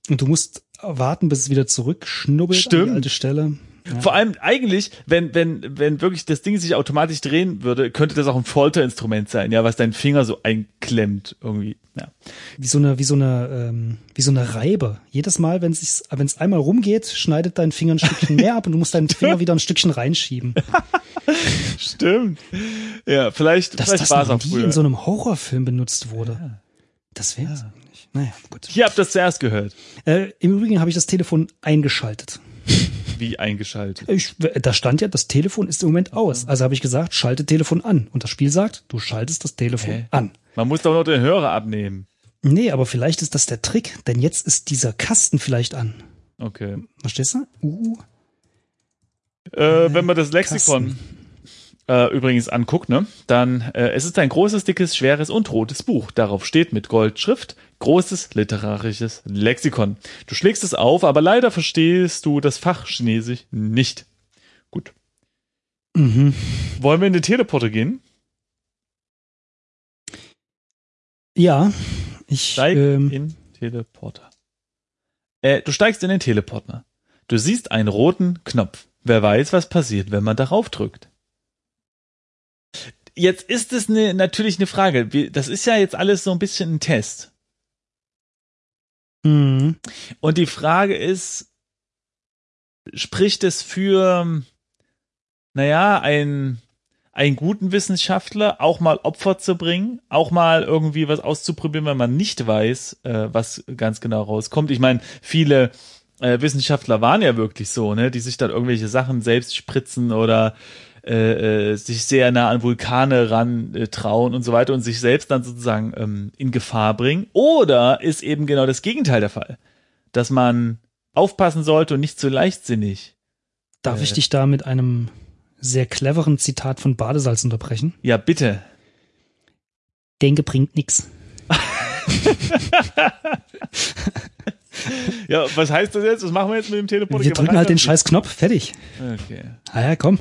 [SPEAKER 3] Und du musst warten, bis es wieder zurückschnubbelt an die alte Stelle. Ja.
[SPEAKER 2] Vor allem eigentlich, wenn, wenn, wenn wirklich das Ding sich automatisch drehen würde, könnte das auch ein Folterinstrument sein, ja, was deinen Finger so einklemmt irgendwie. Ja.
[SPEAKER 3] Wie so eine, wie so eine, ähm, wie so eine Reibe. Jedes Mal, wenn es wenn es einmal rumgeht, schneidet dein Finger ein Stückchen mehr ab und du musst deinen Finger wieder ein Stückchen reinschieben. <laughs>
[SPEAKER 2] Stimmt. Ja, vielleicht,
[SPEAKER 3] Dass
[SPEAKER 2] vielleicht
[SPEAKER 3] das
[SPEAKER 2] war es
[SPEAKER 3] noch
[SPEAKER 2] auch
[SPEAKER 3] nie
[SPEAKER 2] früher.
[SPEAKER 3] in so einem Horrorfilm benutzt wurde. Das wäre es eigentlich. Naja, gut.
[SPEAKER 2] Hier habt ihr das zuerst gehört.
[SPEAKER 3] Äh, Im Übrigen habe ich das Telefon eingeschaltet.
[SPEAKER 2] Wie eingeschaltet.
[SPEAKER 3] Ich, da stand ja, das Telefon ist im Moment aus. Also habe ich gesagt, schalte Telefon an. Und das Spiel sagt, du schaltest das Telefon
[SPEAKER 2] Hä?
[SPEAKER 3] an.
[SPEAKER 2] Man muss doch nur den Hörer abnehmen.
[SPEAKER 3] Nee, aber vielleicht ist das der Trick, denn jetzt ist dieser Kasten vielleicht an.
[SPEAKER 2] Okay.
[SPEAKER 3] Verstehst du? Uh,
[SPEAKER 2] Äh, wenn man das Lexikon äh, übrigens anguckt, ne, dann äh, es ist ein großes, dickes, schweres und rotes Buch. Darauf steht mit Goldschrift großes literarisches Lexikon. Du schlägst es auf, aber leider verstehst du das Fach Chinesisch nicht. Gut.
[SPEAKER 3] mhm.
[SPEAKER 2] Wollen wir in den Teleporter gehen?
[SPEAKER 3] Ja, ich,
[SPEAKER 2] Steig
[SPEAKER 3] ähm,
[SPEAKER 2] in Teleporter. Äh, du steigst in den Teleporter. Du siehst einen roten Knopf. Wer weiß, was passiert, wenn man darauf drückt. Jetzt ist es ne, natürlich eine Frage. Das ist ja jetzt alles so ein bisschen ein Test.
[SPEAKER 3] mhm.
[SPEAKER 2] Und die Frage ist, spricht es für, naja, ein, einen guten Wissenschaftler auch mal Opfer zu bringen, auch mal irgendwie was auszuprobieren, wenn man nicht weiß, äh, was ganz genau rauskommt. Ich meine, viele äh, Wissenschaftler waren ja wirklich so, ne, die sich dann irgendwelche Sachen selbst spritzen oder äh, äh, sich sehr nah an Vulkane ran äh, trauen und so weiter und sich selbst dann sozusagen ähm, in Gefahr bringen. Oder ist eben genau das Gegenteil der Fall, dass man aufpassen sollte und nicht zu leichtsinnig.
[SPEAKER 3] Darf ich
[SPEAKER 2] Äh.
[SPEAKER 3] dich da mit einem sehr cleveren Zitat von Badesalz unterbrechen?
[SPEAKER 2] Ja, bitte.
[SPEAKER 3] Denke bringt nix. <laughs>
[SPEAKER 2] Ja, was heißt das jetzt? Was machen wir jetzt mit dem Teleporter?
[SPEAKER 3] Wir drücken halt den scheiß Knopf, fertig.
[SPEAKER 2] Okay.
[SPEAKER 3] Ah ja, komm.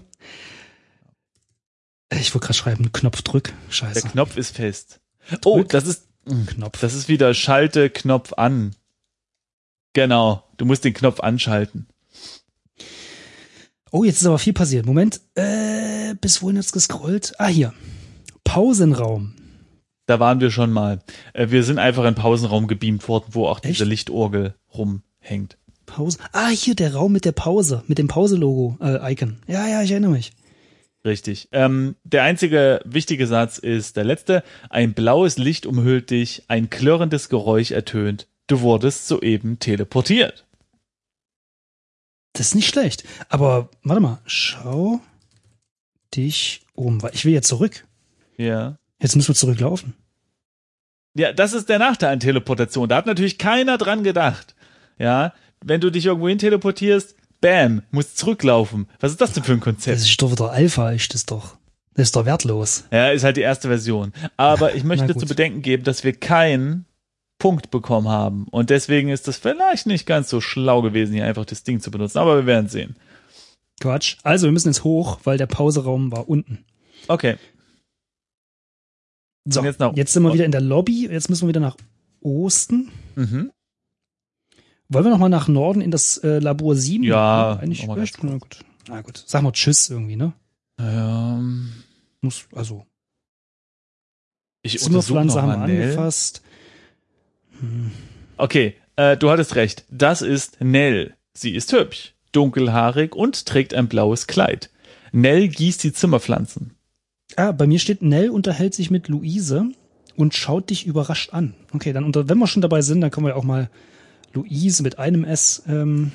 [SPEAKER 3] Ich wollte gerade schreiben, Knopf drück.
[SPEAKER 2] Der
[SPEAKER 3] Scheiße.
[SPEAKER 2] Knopf ist fest. Oh,
[SPEAKER 3] Drück.
[SPEAKER 2] das ist,
[SPEAKER 3] Knopf.
[SPEAKER 2] das ist wieder Schalte Knopf an. Genau. Du musst den Knopf anschalten.
[SPEAKER 3] Oh, jetzt ist aber viel passiert. Moment. Äh, bis wohin hat's gescrollt? Ah, hier. Pausenraum.
[SPEAKER 2] Da waren wir schon mal. Äh, Wir sind einfach in Pausenraum gebeamt worden, wo auch diese
[SPEAKER 3] Echt?
[SPEAKER 2] Lichtorgel rumhängt.
[SPEAKER 3] Pause. Ah, hier der Raum mit der Pause, mit dem Pause-Logo-Icon. Äh, ja, ja, ich erinnere mich.
[SPEAKER 2] Richtig. Ähm, der einzige wichtige Satz ist der letzte. Ein blaues Licht umhüllt dich, ein klirrendes Geräusch ertönt. Du wurdest soeben teleportiert.
[SPEAKER 3] Das ist nicht schlecht. Aber warte mal, schau dich um. Ich will jetzt zurück.
[SPEAKER 2] Ja.
[SPEAKER 3] Jetzt müssen wir zurücklaufen.
[SPEAKER 2] Ja, das ist der Nachteil an Teleportation. Da hat natürlich keiner dran gedacht. Ja, wenn du dich irgendwo hin teleportierst, bam, musst zurücklaufen. Was ist das denn für ein Konzept?
[SPEAKER 3] Das ist doch wieder Alpha, ist das doch. Das ist doch wertlos.
[SPEAKER 2] Ja, ist halt die erste Version. Aber ich <laughs> möchte zu bedenken geben, dass wir keinen Punkt bekommen haben. Und deswegen ist das vielleicht nicht ganz so schlau gewesen, hier einfach das Ding zu benutzen. Aber wir werden sehen.
[SPEAKER 3] Quatsch. Also, wir müssen jetzt hoch, weil der Pauseraum war unten.
[SPEAKER 2] Okay.
[SPEAKER 3] So, jetzt, jetzt, sind wir wieder in der Lobby. Jetzt müssen wir wieder nach Osten. Mhm. Wollen wir nochmal nach Norden in das äh, Labor 7?
[SPEAKER 2] Ja,
[SPEAKER 3] eigentlich echt. Na gut. Na gut. Sag mal Tschüss irgendwie, ne?
[SPEAKER 2] Ähm.
[SPEAKER 3] Muss, also.
[SPEAKER 2] Ich
[SPEAKER 3] Zimmerpflanze haben wir angefasst.
[SPEAKER 2] Hm. Okay, äh, du hattest recht. Das ist Nell. Sie ist hübsch, dunkelhaarig und trägt ein blaues Kleid. Nell gießt die Zimmerpflanzen.
[SPEAKER 3] Ah, bei mir steht, Nell unterhält sich mit Luise und schaut dich überrascht an. Okay, dann unter, wenn wir schon dabei sind, dann können wir auch mal Luise mit einem S ähm,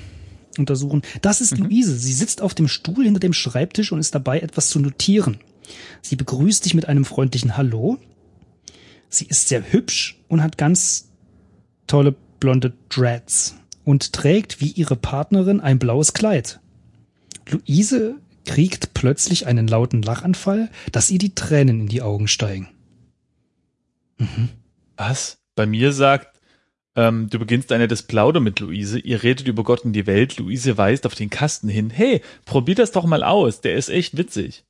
[SPEAKER 3] untersuchen. Das ist mhm. Luise. Sie sitzt auf dem Stuhl hinter dem Schreibtisch und ist dabei, etwas zu notieren. Sie begrüßt dich mit einem freundlichen Hallo. Sie ist sehr hübsch und hat ganz tolle blonde Dreads und trägt wie ihre Partnerin ein blaues Kleid. Luise kriegt plötzlich einen lauten Lachanfall, dass ihr die Tränen in die Augen steigen.
[SPEAKER 2] Mhm. Was? Bei mir sagt, ähm, du beginnst eine des Plauder mit Luise, ihr redet über Gott und die Welt, Luise weist auf den Kasten hin. Hey, probier das doch mal aus, der ist echt witzig.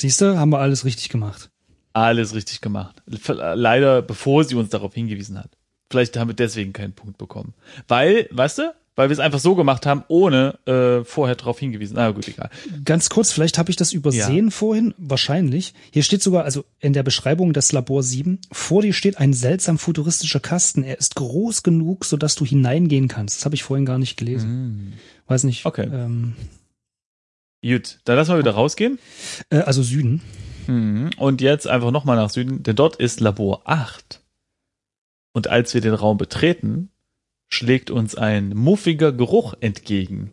[SPEAKER 3] Siehst du, haben wir alles richtig gemacht.
[SPEAKER 2] Alles richtig gemacht. Leider bevor sie uns darauf hingewiesen hat. Vielleicht haben wir deswegen keinen Punkt bekommen. Weil, weißt du, weil wir es einfach so gemacht haben, ohne äh, vorher darauf hingewiesen. Na gut, egal.
[SPEAKER 3] Ganz kurz, vielleicht habe ich das übersehen ja. vorhin, wahrscheinlich. Hier steht sogar, also in der Beschreibung des Labor 7, vor dir steht ein seltsam futuristischer Kasten. Er ist groß genug, sodass du hineingehen kannst. Das habe ich vorhin gar nicht gelesen. Mm. Weiß nicht.
[SPEAKER 2] Okay.
[SPEAKER 3] Ähm,
[SPEAKER 2] Gut, dann lassen wir wieder rausgehen.
[SPEAKER 3] Äh, also Süden.
[SPEAKER 2] Mhm. Und jetzt einfach nochmal nach Süden, denn dort ist Labor 8. Und als wir den Raum betreten, schlägt uns ein muffiger Geruch entgegen.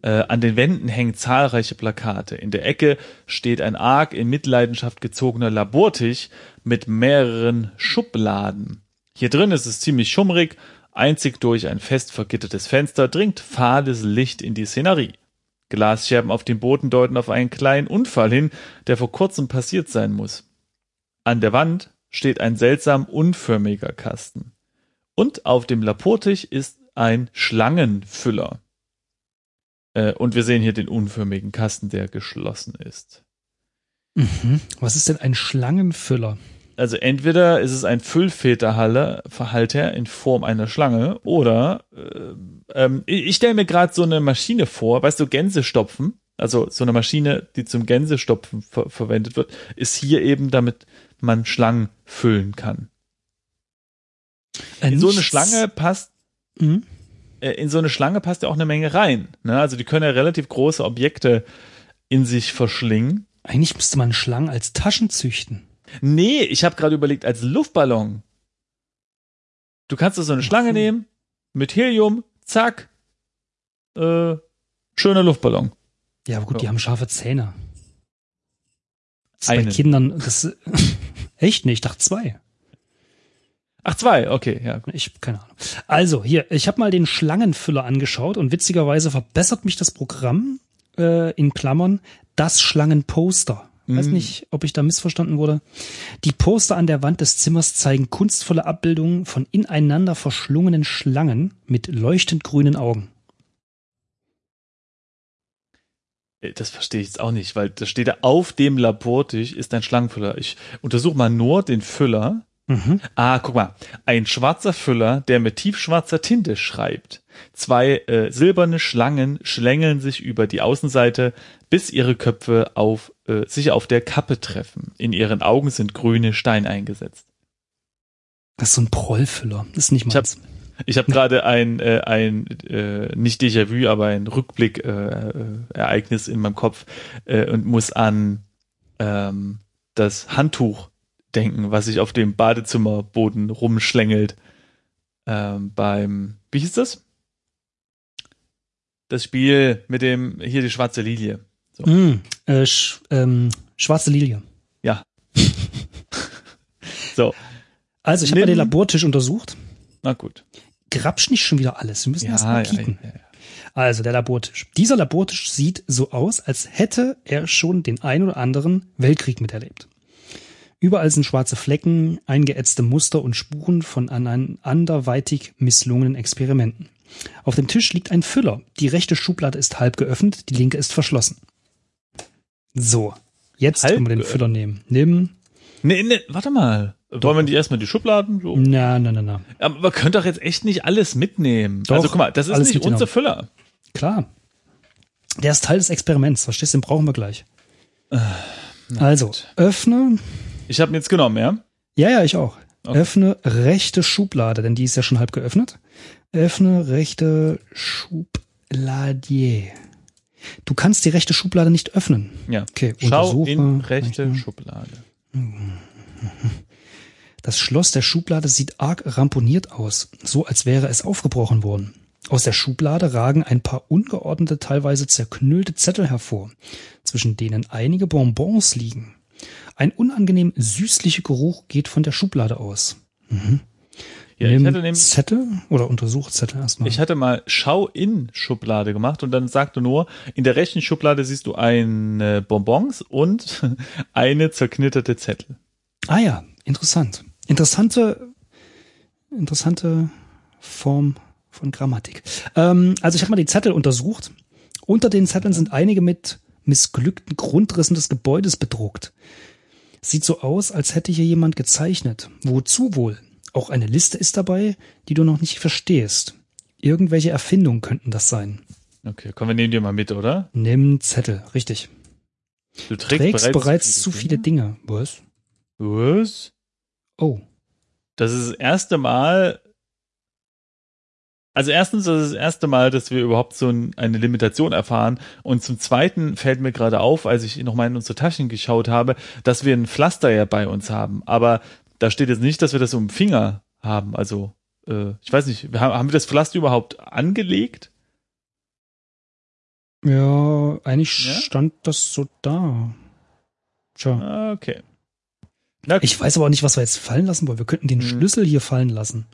[SPEAKER 2] Äh, an den Wänden hängen zahlreiche Plakate. In der Ecke steht ein arg in Mitleidenschaft gezogener Labortisch mit mehreren Schubladen. Hier drin ist es ziemlich schummrig, einzig durch ein fest vergittertes Fenster dringt fahles Licht in die Szenerie. Glasscherben auf dem Boden deuten auf einen kleinen Unfall hin, der vor kurzem passiert sein muss. An der Wand steht ein seltsam unförmiger Kasten und auf dem Laportisch ist ein Schlangenfüller. Äh, und wir sehen hier den unförmigen Kasten, der geschlossen ist.
[SPEAKER 3] Mhm. Was ist denn ein Schlangenfüller?
[SPEAKER 2] Also entweder ist es ein Füllfilterhalter in Form einer Schlange oder äh, ähm, ich stelle mir gerade so eine Maschine vor, weißt du, Gänsestopfen, also so eine Maschine, die zum Gänsestopfen ver verwendet wird, ist hier eben, damit man Schlangen füllen kann. Äh, in so eine Schlange passt, mhm. In so eine Schlange passt ja auch eine Menge rein. Ne? Also die können ja relativ große Objekte in sich verschlingen.
[SPEAKER 3] Eigentlich müsste man Schlangen als Taschen züchten.
[SPEAKER 2] Nee, ich habe gerade überlegt, als Luftballon. Du kannst so eine Schlange nehmen, mit Helium, zack, äh, schöner Luftballon.
[SPEAKER 3] Ja, aber gut, ja. die haben scharfe Zähne. Zwei Kindern, das <laughs> echt nicht, ich dachte zwei.
[SPEAKER 2] Ach, zwei, okay, ja.
[SPEAKER 3] Ich, keine Ahnung. Also, hier, ich habe mal den Schlangenfüller angeschaut und witzigerweise verbessert mich das Programm äh, in Klammern das Schlangenposter. Mhm. Weiß nicht, ob ich da missverstanden wurde. Die Poster an der Wand des Zimmers zeigen kunstvolle Abbildungen von ineinander verschlungenen Schlangen mit leuchtend grünen Augen.
[SPEAKER 2] Äh, das verstehe ich jetzt auch nicht, weil da steht da auf dem Labortisch ist ein Schlangenfüller. Ich untersuche mal nur den Füller Mhm. Ah, guck mal. Ein schwarzer Füller, der mit tiefschwarzer Tinte schreibt. Zwei äh, silberne Schlangen schlängeln sich über die Außenseite, bis ihre Köpfe auf, äh, sich auf der Kappe treffen. In ihren Augen sind grüne Steine eingesetzt.
[SPEAKER 3] Das ist so ein Prollfüller. Das ist nicht
[SPEAKER 2] meins. Ich habe gerade ein, äh, ein äh, nicht Déjà-vu, aber ein Rückblick-Ereignis äh, in meinem Kopf äh, und muss an ähm, das Handtuch denken, was sich auf dem Badezimmerboden rumschlängelt. Ähm, beim, wie hieß das? Das Spiel mit dem, hier die schwarze Lilie. So.
[SPEAKER 3] Mm, äh, sch, ähm, schwarze Lilie.
[SPEAKER 2] Ja. <laughs> so.
[SPEAKER 3] Also, ich habe den Labortisch untersucht.
[SPEAKER 2] Na gut.
[SPEAKER 3] Grabsch nicht schon wieder alles. Wir müssen
[SPEAKER 2] Ja,
[SPEAKER 3] erst mal kicken.
[SPEAKER 2] ja, ja.
[SPEAKER 3] Also, der Labortisch. Dieser Labortisch sieht so aus, als hätte er schon den ein oder anderen Weltkrieg miterlebt. Überall sind schwarze Flecken, eingeätzte Muster und Spuren von an- anderweitig misslungenen Experimenten. Auf dem Tisch liegt ein Füller. Die rechte Schublade ist halb geöffnet, die linke ist verschlossen. So, jetzt
[SPEAKER 2] Halb
[SPEAKER 3] können wir den? Füller nehmen. Nimm.
[SPEAKER 2] Nee, nee, warte mal. Wollen wir die erstmal die Schubladen so?
[SPEAKER 3] Na, na, na, na.
[SPEAKER 2] Aber man könnte doch jetzt echt nicht alles mitnehmen.
[SPEAKER 3] Doch,
[SPEAKER 2] also guck mal, das ist nicht unser Füller.
[SPEAKER 3] Klar. Der ist Teil des Experiments. Verstehst du? Den brauchen wir gleich. also,
[SPEAKER 2] gut.
[SPEAKER 3] öffne.
[SPEAKER 2] Ich habe ihn jetzt genommen, ja?
[SPEAKER 3] Ja, ja, ich auch.
[SPEAKER 2] Okay.
[SPEAKER 3] Öffne rechte Schublade, denn die ist ja schon halb geöffnet. Öffne rechte Schubladier. Du kannst die rechte Schublade nicht öffnen.
[SPEAKER 2] Ja.
[SPEAKER 3] Okay,
[SPEAKER 2] Schau
[SPEAKER 3] untersuche.
[SPEAKER 2] in rechte
[SPEAKER 3] Rechte.
[SPEAKER 2] Schublade. <laughs>
[SPEAKER 3] Das Schloss der Schublade sieht arg ramponiert aus, so als wäre es aufgebrochen worden. Aus der Schublade ragen ein paar ungeordnete, teilweise zerknüllte Zettel hervor, zwischen denen einige Bonbons liegen. Ein unangenehm süßlicher Geruch geht von der Schublade aus.
[SPEAKER 2] Ja, ich
[SPEAKER 3] Nimm
[SPEAKER 2] hatte nämlich,
[SPEAKER 3] Zettel oder untersuche Zettel erstmal.
[SPEAKER 2] ich hatte mal Schau in Schublade gemacht und dann sagte nur, in der rechten Schublade siehst du eine Bonbons und <laughs> eine zerknitterte Zettel.
[SPEAKER 3] ah ja, interessant. Interessante, interessante Form von Grammatik. Ähm, also ich habe mal die Zettel untersucht. Unter den Zetteln sind einige mit missglückten Grundrissen des Gebäudes bedruckt. Sieht so aus, als hätte hier jemand gezeichnet. Wozu wohl? Auch eine Liste ist dabei, die du noch nicht verstehst. Irgendwelche Erfindungen könnten das sein.
[SPEAKER 2] Okay, komm, wir nehmen die mal mit, oder?
[SPEAKER 3] Nimm Zettel, richtig.
[SPEAKER 2] Du
[SPEAKER 3] Trägst bereits, zu viele Dinge. Was?
[SPEAKER 2] Was?
[SPEAKER 3] Oh.
[SPEAKER 2] Das ist das erste Mal. Also erstens, das ist das erste Mal, dass wir überhaupt so ein, eine Limitation erfahren. Und zum Zweiten fällt mir gerade auf, als ich nochmal in unsere Taschen geschaut habe, dass wir ein Pflaster ja bei uns haben. Aber da steht jetzt nicht, dass wir das um den Finger haben. Also, äh, ich weiß nicht, haben, wir das Pflaster überhaupt angelegt?
[SPEAKER 3] Ja, eigentlich
[SPEAKER 2] Ja?
[SPEAKER 3] stand das so da. Tja.
[SPEAKER 2] Ah, Okay. Na,
[SPEAKER 3] Ich weiß aber auch nicht, was wir jetzt fallen lassen wollen. Wir könnten den
[SPEAKER 2] Hm.
[SPEAKER 3] Schlüssel hier fallen lassen.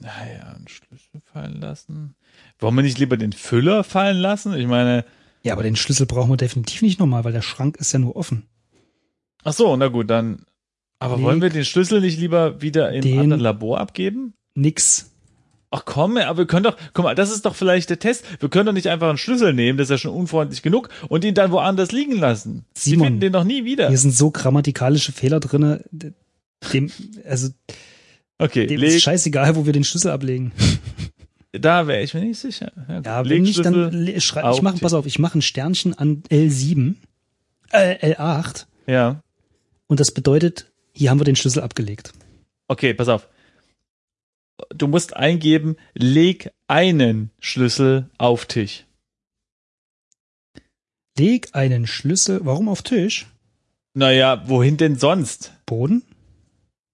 [SPEAKER 2] Naja, einen Schlüssel fallen lassen. Wollen wir nicht lieber den Füller fallen lassen? Ich meine,
[SPEAKER 3] Ja, aber den Schlüssel brauchen wir definitiv nicht nochmal, weil der Schrank ist ja nur offen.
[SPEAKER 2] ach so, na gut, dann. Aber
[SPEAKER 3] Leg
[SPEAKER 2] wollen wir den Schlüssel nicht lieber wieder im
[SPEAKER 3] den-
[SPEAKER 2] anderen Labor abgeben?
[SPEAKER 3] Nix.
[SPEAKER 2] Ach komm, aber wir können doch, guck mal, das ist doch vielleicht der Test. Wir können doch nicht einfach einen Schlüssel nehmen, das ist ja schon unfreundlich genug, und ihn dann woanders liegen lassen. Sie finden den doch nie wieder.
[SPEAKER 3] Hier sind so grammatikalische Fehler drinne. Dem, also,
[SPEAKER 2] Okay,
[SPEAKER 3] dem
[SPEAKER 2] leg,
[SPEAKER 3] ist scheißegal, wo wir den Schlüssel ablegen. <laughs>
[SPEAKER 2] da wäre ich mir nicht sicher. Ja.
[SPEAKER 3] Ja, wenn nicht, dann
[SPEAKER 2] Schlüssel
[SPEAKER 3] le- schrei,
[SPEAKER 2] auf
[SPEAKER 3] ich mache,
[SPEAKER 2] die-
[SPEAKER 3] pass auf, ich mache ein Sternchen an L7, äh, L8
[SPEAKER 2] Ja,
[SPEAKER 3] und das bedeutet, hier haben wir den Schlüssel abgelegt.
[SPEAKER 2] okay, pass auf. Du musst eingeben, leg einen Schlüssel auf Tisch.
[SPEAKER 3] Leg einen Schlüssel, warum auf Tisch?
[SPEAKER 2] Naja, wohin denn sonst?
[SPEAKER 3] Boden?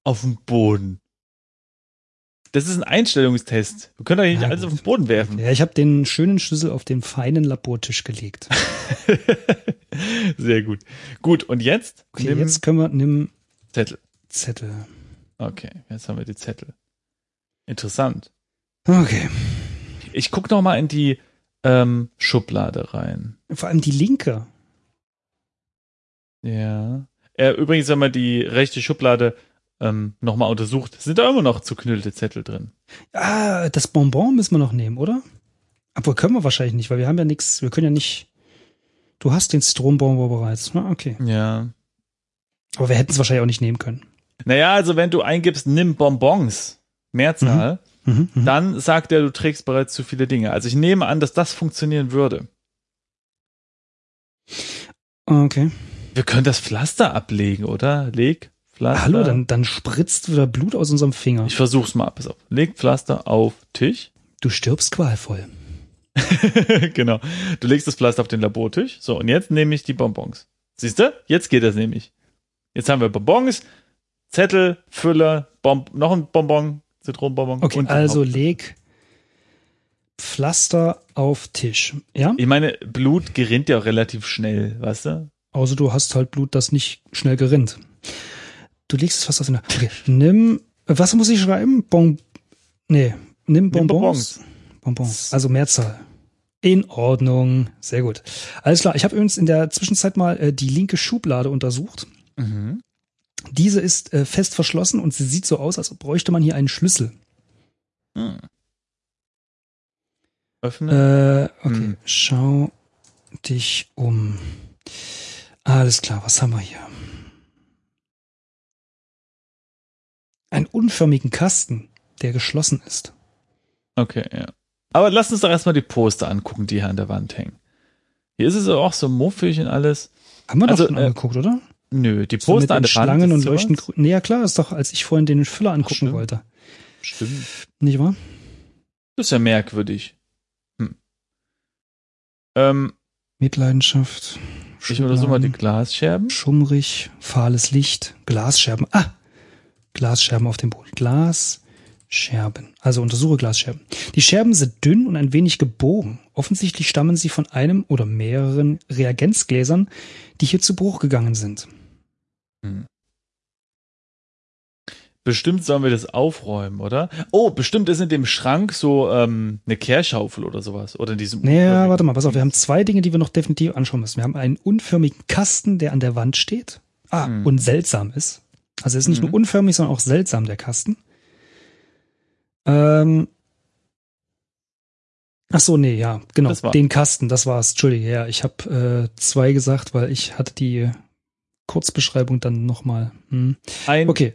[SPEAKER 2] Auf den Boden. Das ist ein Einstellungstest. Wir können doch nicht
[SPEAKER 3] Na
[SPEAKER 2] alles
[SPEAKER 3] gut.
[SPEAKER 2] auf den Boden werfen.
[SPEAKER 3] Ja, ich habe den schönen Schlüssel auf den feinen Labortisch gelegt. <laughs>
[SPEAKER 2] Sehr gut. Gut, und jetzt
[SPEAKER 3] Okay,
[SPEAKER 2] nimm
[SPEAKER 3] jetzt können wir, nimm
[SPEAKER 2] Zettel.
[SPEAKER 3] Zettel.
[SPEAKER 2] Okay, jetzt haben wir die Zettel. Interessant.
[SPEAKER 3] Okay.
[SPEAKER 2] Ich guck noch mal in die ähm, Schublade rein.
[SPEAKER 3] Vor allem die linke.
[SPEAKER 2] Ja. Äh, übrigens, wenn man die rechte Schublade ähm, noch mal untersucht, sind da immer noch zuknüllte Zettel drin.
[SPEAKER 3] Ah, das Bonbon müssen wir noch nehmen, oder? Obwohl können wir wahrscheinlich nicht, weil wir haben ja nichts, wir können ja nicht. Du hast den Zitronenbonbon bereits. Na, okay.
[SPEAKER 2] Ja.
[SPEAKER 3] Aber wir hätten es wahrscheinlich auch nicht nehmen können.
[SPEAKER 2] Naja, also wenn du eingibst, nimm Bonbons, Mehrzahl,
[SPEAKER 3] Mhm, mhm.
[SPEAKER 2] dann sagt er, du trägst bereits zu viele Dinge. Also ich nehme an, dass das funktionieren würde.
[SPEAKER 3] Okay.
[SPEAKER 2] Wir können das Pflaster ablegen, oder? Leg Pflaster.
[SPEAKER 3] Hallo, dann, dann spritzt wieder Blut aus unserem Finger.
[SPEAKER 2] Ich versuch's mal. Pass auf. Leg Pflaster auf Tisch.
[SPEAKER 3] Du stirbst qualvoll. <laughs>
[SPEAKER 2] genau. Du legst das Pflaster auf den Labortisch. So, und jetzt nehme ich die Bonbons. Siehst du? Jetzt geht das nämlich. Jetzt haben wir Bonbons, Zettel, Füller, Bon noch ein Bonbon, Zitronenbonbon.
[SPEAKER 3] Okay, also
[SPEAKER 2] Haupt-
[SPEAKER 3] leg Pflaster auf Tisch. Ja?
[SPEAKER 2] Ich meine, Blut gerinnt ja auch relativ schnell, weißt du?
[SPEAKER 3] Außer du hast halt Blut, das nicht schnell gerinnt. Du legst es fast auf den. Okay, nimm. Was muss ich schreiben? Bon. Nee, nimm
[SPEAKER 2] Nimm
[SPEAKER 3] Bonbons. Bonbons. Also Mehrzahl. In Ordnung. Sehr gut. Alles klar. Ich habe übrigens in der Zwischenzeit mal äh, die linke Schublade untersucht.
[SPEAKER 2] Mhm.
[SPEAKER 3] Diese ist äh, fest verschlossen und sie sieht so aus, als bräuchte man hier einen Schlüssel.
[SPEAKER 2] Hm. Öffne.
[SPEAKER 3] Äh, okay.
[SPEAKER 2] Hm.
[SPEAKER 3] Schau dich um. Alles klar, was haben wir hier? Unförmigen Kasten, der geschlossen ist.
[SPEAKER 2] Okay, ja. Aber lass uns doch erstmal die Poster angucken, die hier an der Wand hängen. Hier ist es auch so muffig und alles.
[SPEAKER 3] Haben wir
[SPEAKER 2] Also,
[SPEAKER 3] doch schon
[SPEAKER 2] äh,
[SPEAKER 3] angeguckt, oder?
[SPEAKER 2] Nö, die
[SPEAKER 3] So
[SPEAKER 2] Poster an
[SPEAKER 3] den
[SPEAKER 2] der Wand.
[SPEAKER 3] Schlangen und grün. Nee, ja klar, ist doch, als ich vorhin den Füller angucken
[SPEAKER 2] stimmt.
[SPEAKER 3] wollte.
[SPEAKER 2] Stimmt.
[SPEAKER 3] Nicht wahr?
[SPEAKER 2] Das ist ja merkwürdig. Hm. Ähm,
[SPEAKER 3] Mitleidenschaft.
[SPEAKER 2] ich untersuche mal die Glasscherben.
[SPEAKER 3] Schummrig, fahles Licht, Glasscherben. Ah! Glasscherben auf dem Boden. Glasscherben. Also untersuche Glasscherben. Die Scherben sind dünn und ein wenig gebogen. Offensichtlich stammen sie von einem oder mehreren Reagenzgläsern, die hier zu Bruch gegangen sind.
[SPEAKER 2] Bestimmt sollen wir das aufräumen, oder? Oh, bestimmt ist in dem Schrank so ähm, eine Kehrschaufel oder sowas. Oder in diesem.
[SPEAKER 3] Naja, warte mal, pass auf, wir haben zwei Dinge, die wir noch definitiv anschauen müssen. Wir haben einen unförmigen Kasten, der an der Wand steht. Ah,
[SPEAKER 2] Hm.
[SPEAKER 3] und seltsam ist. Also er ist nicht
[SPEAKER 2] Mhm.
[SPEAKER 3] nur unförmig, sondern auch seltsam, der Kasten. Ähm. Ach so, nee, ja, genau. Den Kasten, das war's. Entschuldige, ja, ich habe äh, zwei gesagt, weil ich hatte die Kurzbeschreibung dann nochmal. Hm.
[SPEAKER 2] Ein,
[SPEAKER 3] Okay,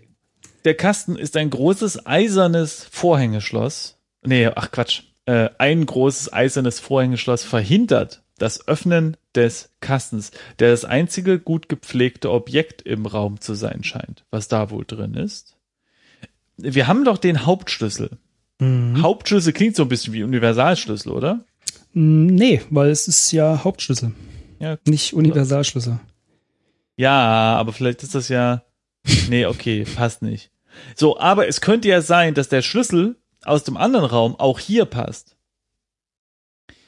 [SPEAKER 2] Der Kasten ist ein großes eisernes Vorhängeschloss. Nee, ach Quatsch. Äh, ein großes eisernes Vorhängeschloss verhindert das Öffnen des Kastens, der das einzige gut gepflegte Objekt im Raum zu sein scheint. Was da wohl drin ist? Wir haben doch den Hauptschlüssel.
[SPEAKER 3] Mhm.
[SPEAKER 2] Hauptschlüssel klingt so ein bisschen wie Universalschlüssel, oder?
[SPEAKER 3] Hm, Nee, weil es ist ja Hauptschlüssel,
[SPEAKER 2] Ja.
[SPEAKER 3] nicht Universalschlüssel.
[SPEAKER 2] Ja, aber vielleicht ist das ja. Nee, okay, <laughs> passt nicht. So, aber es könnte ja sein, dass der Schlüssel aus dem anderen Raum auch hier passt.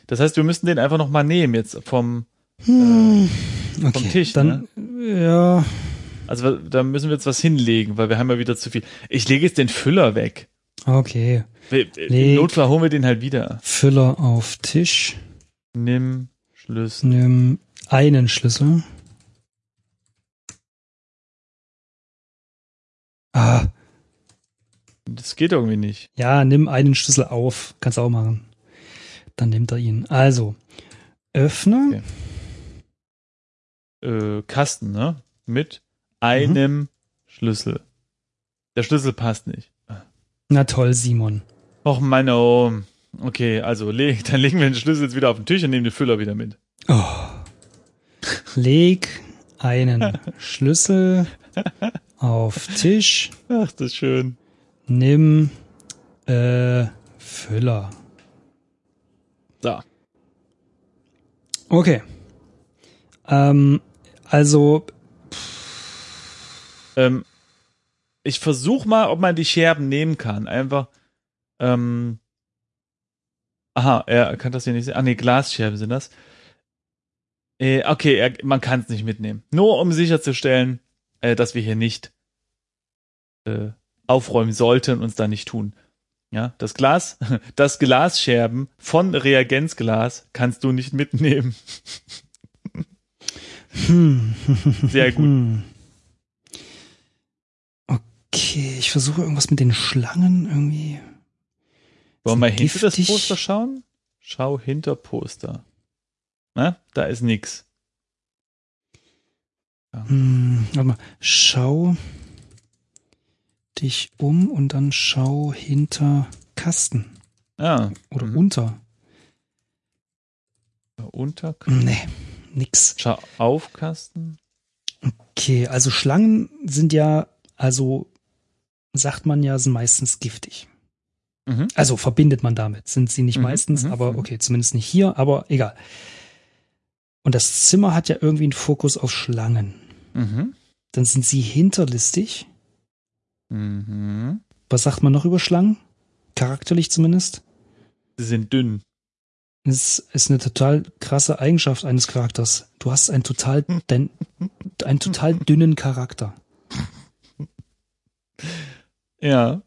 [SPEAKER 2] Das heißt, wir müssen den einfach nochmal nehmen jetzt vom,
[SPEAKER 3] Hm, okay,
[SPEAKER 2] Tisch,
[SPEAKER 3] dann, ja,
[SPEAKER 2] also da müssen wir jetzt was hinlegen, weil wir haben ja wieder zu viel. Ich lege jetzt den Füller weg.
[SPEAKER 3] okay. Leg-
[SPEAKER 2] Im Notfall holen wir den halt wieder.
[SPEAKER 3] Füller auf Tisch,
[SPEAKER 2] Nimm Schlüssel.
[SPEAKER 3] nimm einen Schlüssel. Ah,
[SPEAKER 2] Das geht irgendwie nicht.
[SPEAKER 3] ja, nimm einen Schlüssel auf. Kannst du auch machen. Dann nimmt er ihn. Also, öffne.
[SPEAKER 2] Okay. Äh, Kasten, ne? Mit einem Schlüssel. Der Schlüssel passt nicht.
[SPEAKER 3] Na toll, Simon.
[SPEAKER 2] Och, Mann, oh. Okay, also leg, <laughs> dann legen wir den Schlüssel jetzt wieder auf den Tisch und nehmen den Füller wieder mit.
[SPEAKER 3] Oh. Leg einen <laughs> Schlüssel auf Tisch.
[SPEAKER 2] Ach, das ist schön.
[SPEAKER 3] Nimm äh, Füller.
[SPEAKER 2] So.
[SPEAKER 3] Okay. Ähm, also,
[SPEAKER 2] Ähm, ich versuche mal, ob man die Scherben nehmen kann. Einfach. Ähm, aha, er kann das hier nicht sehen. Ah, nee, Glasscherben sind das. Äh, okay, er, man kann es nicht mitnehmen. Nur um sicherzustellen, äh, dass wir hier nicht äh, aufräumen sollten und uns da nicht tun. Ja, das Glas, <laughs> das Glasscherben von Reagenzglas kannst du nicht mitnehmen.
[SPEAKER 3] hm.
[SPEAKER 2] Sehr gut.
[SPEAKER 3] Hm. Okay, ich versuche irgendwas mit den Schlangen irgendwie.
[SPEAKER 2] Wollen wir hinter das? Poster schauen? Schau hinter Poster. Na, da ist nix.
[SPEAKER 3] Hm, warte mal. Schau dich um und dann schau hinter Kasten
[SPEAKER 2] Ah,
[SPEAKER 3] oder
[SPEAKER 2] Mhm.
[SPEAKER 3] unter.
[SPEAKER 2] unter.
[SPEAKER 3] Nee, nix.
[SPEAKER 2] Schau auf Kasten.
[SPEAKER 3] Okay, also Schlangen sind ja Also sagt man ja, sind meistens giftig.
[SPEAKER 2] Mhm.
[SPEAKER 3] Also verbindet man damit. Sind sie nicht
[SPEAKER 2] Mhm,
[SPEAKER 3] meistens,
[SPEAKER 2] mhm,
[SPEAKER 3] aber
[SPEAKER 2] mhm.
[SPEAKER 3] okay, zumindest nicht hier, aber egal. Und das Zimmer hat ja irgendwie einen Fokus auf Schlangen.
[SPEAKER 2] Mhm.
[SPEAKER 3] Dann sind sie hinterlistig.
[SPEAKER 2] Mhm.
[SPEAKER 3] Was sagt man noch über Schlangen? Charakterlich zumindest.
[SPEAKER 2] Sie sind dünn.
[SPEAKER 3] Es ist eine total krasse Eigenschaft eines Charakters. Du hast einen total, dein, einen total dünnen Charakter. <laughs>
[SPEAKER 2] Ja.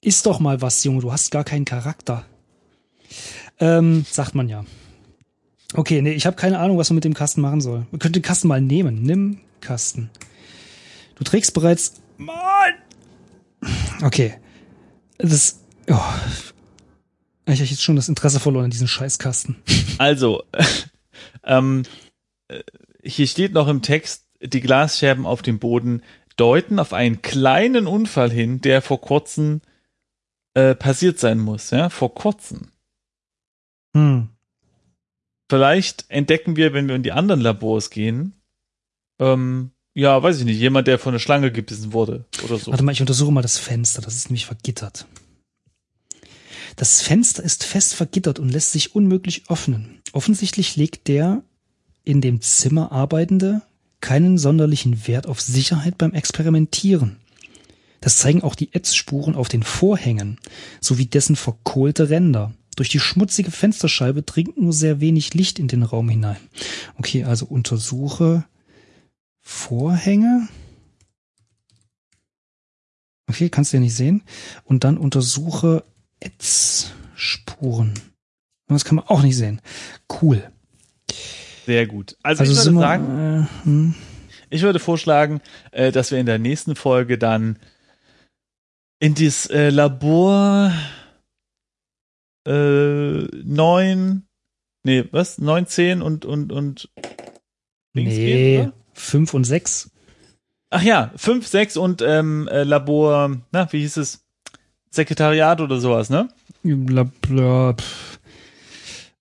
[SPEAKER 3] Ist doch mal was, Junge, du hast gar keinen Charakter. Ähm, sagt man ja. Okay, nee, ich habe keine Ahnung, was man mit dem Kasten machen soll. Man könnte den Kasten mal nehmen. Nimm Kasten. Du trägst bereits. Mann! Okay. Das. Oh. Ich habe jetzt schon das Interesse verloren an diesen Scheißkasten.
[SPEAKER 2] Also, <laughs> ähm, äh, hier steht noch im Text, die Glasscherben auf dem Boden deuten auf einen kleinen Unfall hin, der vor kurzem äh, passiert sein muss, ja, vor kurzem.
[SPEAKER 3] Hm.
[SPEAKER 2] Vielleicht entdecken wir, wenn wir in die anderen Labors gehen, ähm, ja, weiß ich nicht, jemand, der von einer Schlange gebissen wurde oder so.
[SPEAKER 3] Warte mal, ich untersuche mal das Fenster. Das ist nämlich vergittert. Das Fenster ist fest vergittert und lässt sich unmöglich öffnen. Offensichtlich legt der in dem Zimmer Arbeitende keinen sonderlichen Wert auf Sicherheit beim Experimentieren. Das zeigen auch die Ätzspuren auf den Vorhängen sowie dessen verkohlte Ränder. Durch die schmutzige Fensterscheibe dringt nur sehr wenig Licht in den Raum hinein. Okay, also untersuche Vorhänge. Okay, kannst du ja nicht sehen. Und dann untersuche Ätzspuren. Das kann man auch nicht sehen. Cool.
[SPEAKER 2] Sehr gut. Also,
[SPEAKER 3] Also
[SPEAKER 2] ich würde sagen,
[SPEAKER 3] äh, hm.
[SPEAKER 2] ich würde vorschlagen, äh, dass wir in der nächsten Folge dann in das äh, Labor äh, 9, nee, was? 9, 10 und, und, und Dings
[SPEAKER 3] nee,
[SPEAKER 2] gehen, oder?
[SPEAKER 3] fünf und sechs.
[SPEAKER 2] Ach ja, 5, 6 und ähm, äh, Labor, na, wie hieß es? Sekretariat oder sowas, ne?
[SPEAKER 3] Pff.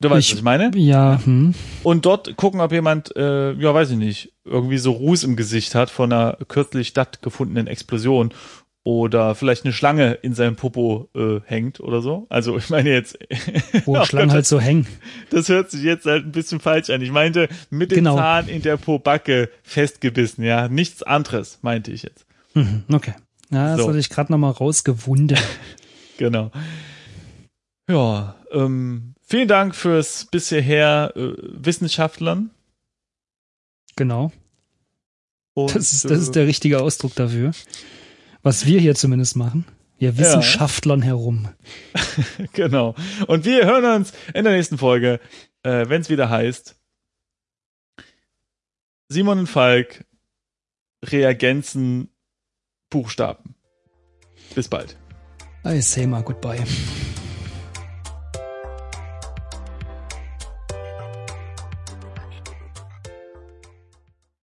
[SPEAKER 2] Du weißt,
[SPEAKER 3] Ich-
[SPEAKER 2] was ich meine?
[SPEAKER 3] Ja, hm.
[SPEAKER 2] Und dort gucken, ob jemand, äh, ja, weiß ich nicht, irgendwie so Ruß im Gesicht hat von einer kürzlich stattgefundenen Explosion oder vielleicht eine Schlange in seinem Popo äh, hängt oder so. Also ich meine jetzt, <laughs>
[SPEAKER 3] wo Schlangen
[SPEAKER 2] Gott,
[SPEAKER 3] halt so hängen.
[SPEAKER 2] das hört sich jetzt halt ein bisschen falsch an. Ich meinte mit dem
[SPEAKER 3] Genau.
[SPEAKER 2] Zahn in der Pobacke festgebissen, ja, nichts anderes meinte ich jetzt.
[SPEAKER 3] Mhm, okay. Ja, das
[SPEAKER 2] So.
[SPEAKER 3] hatte ich gerade noch mal rausgewunden. <laughs>
[SPEAKER 2] Genau. Ja, ähm, vielen Dank fürs bisher äh, Wissenschaftlern.
[SPEAKER 3] Genau.
[SPEAKER 2] Und,
[SPEAKER 3] Das ist, das ist
[SPEAKER 2] äh,
[SPEAKER 3] der richtige Ausdruck dafür. Was wir hier zumindest machen. Wir Wissenschaftlern herum. <laughs>
[SPEAKER 2] Genau. Und wir hören uns in der nächsten Folge, äh, wenn es wieder heißt Simon und Falk Reagenzen Buchstaben. Bis bald.
[SPEAKER 3] I say mal goodbye.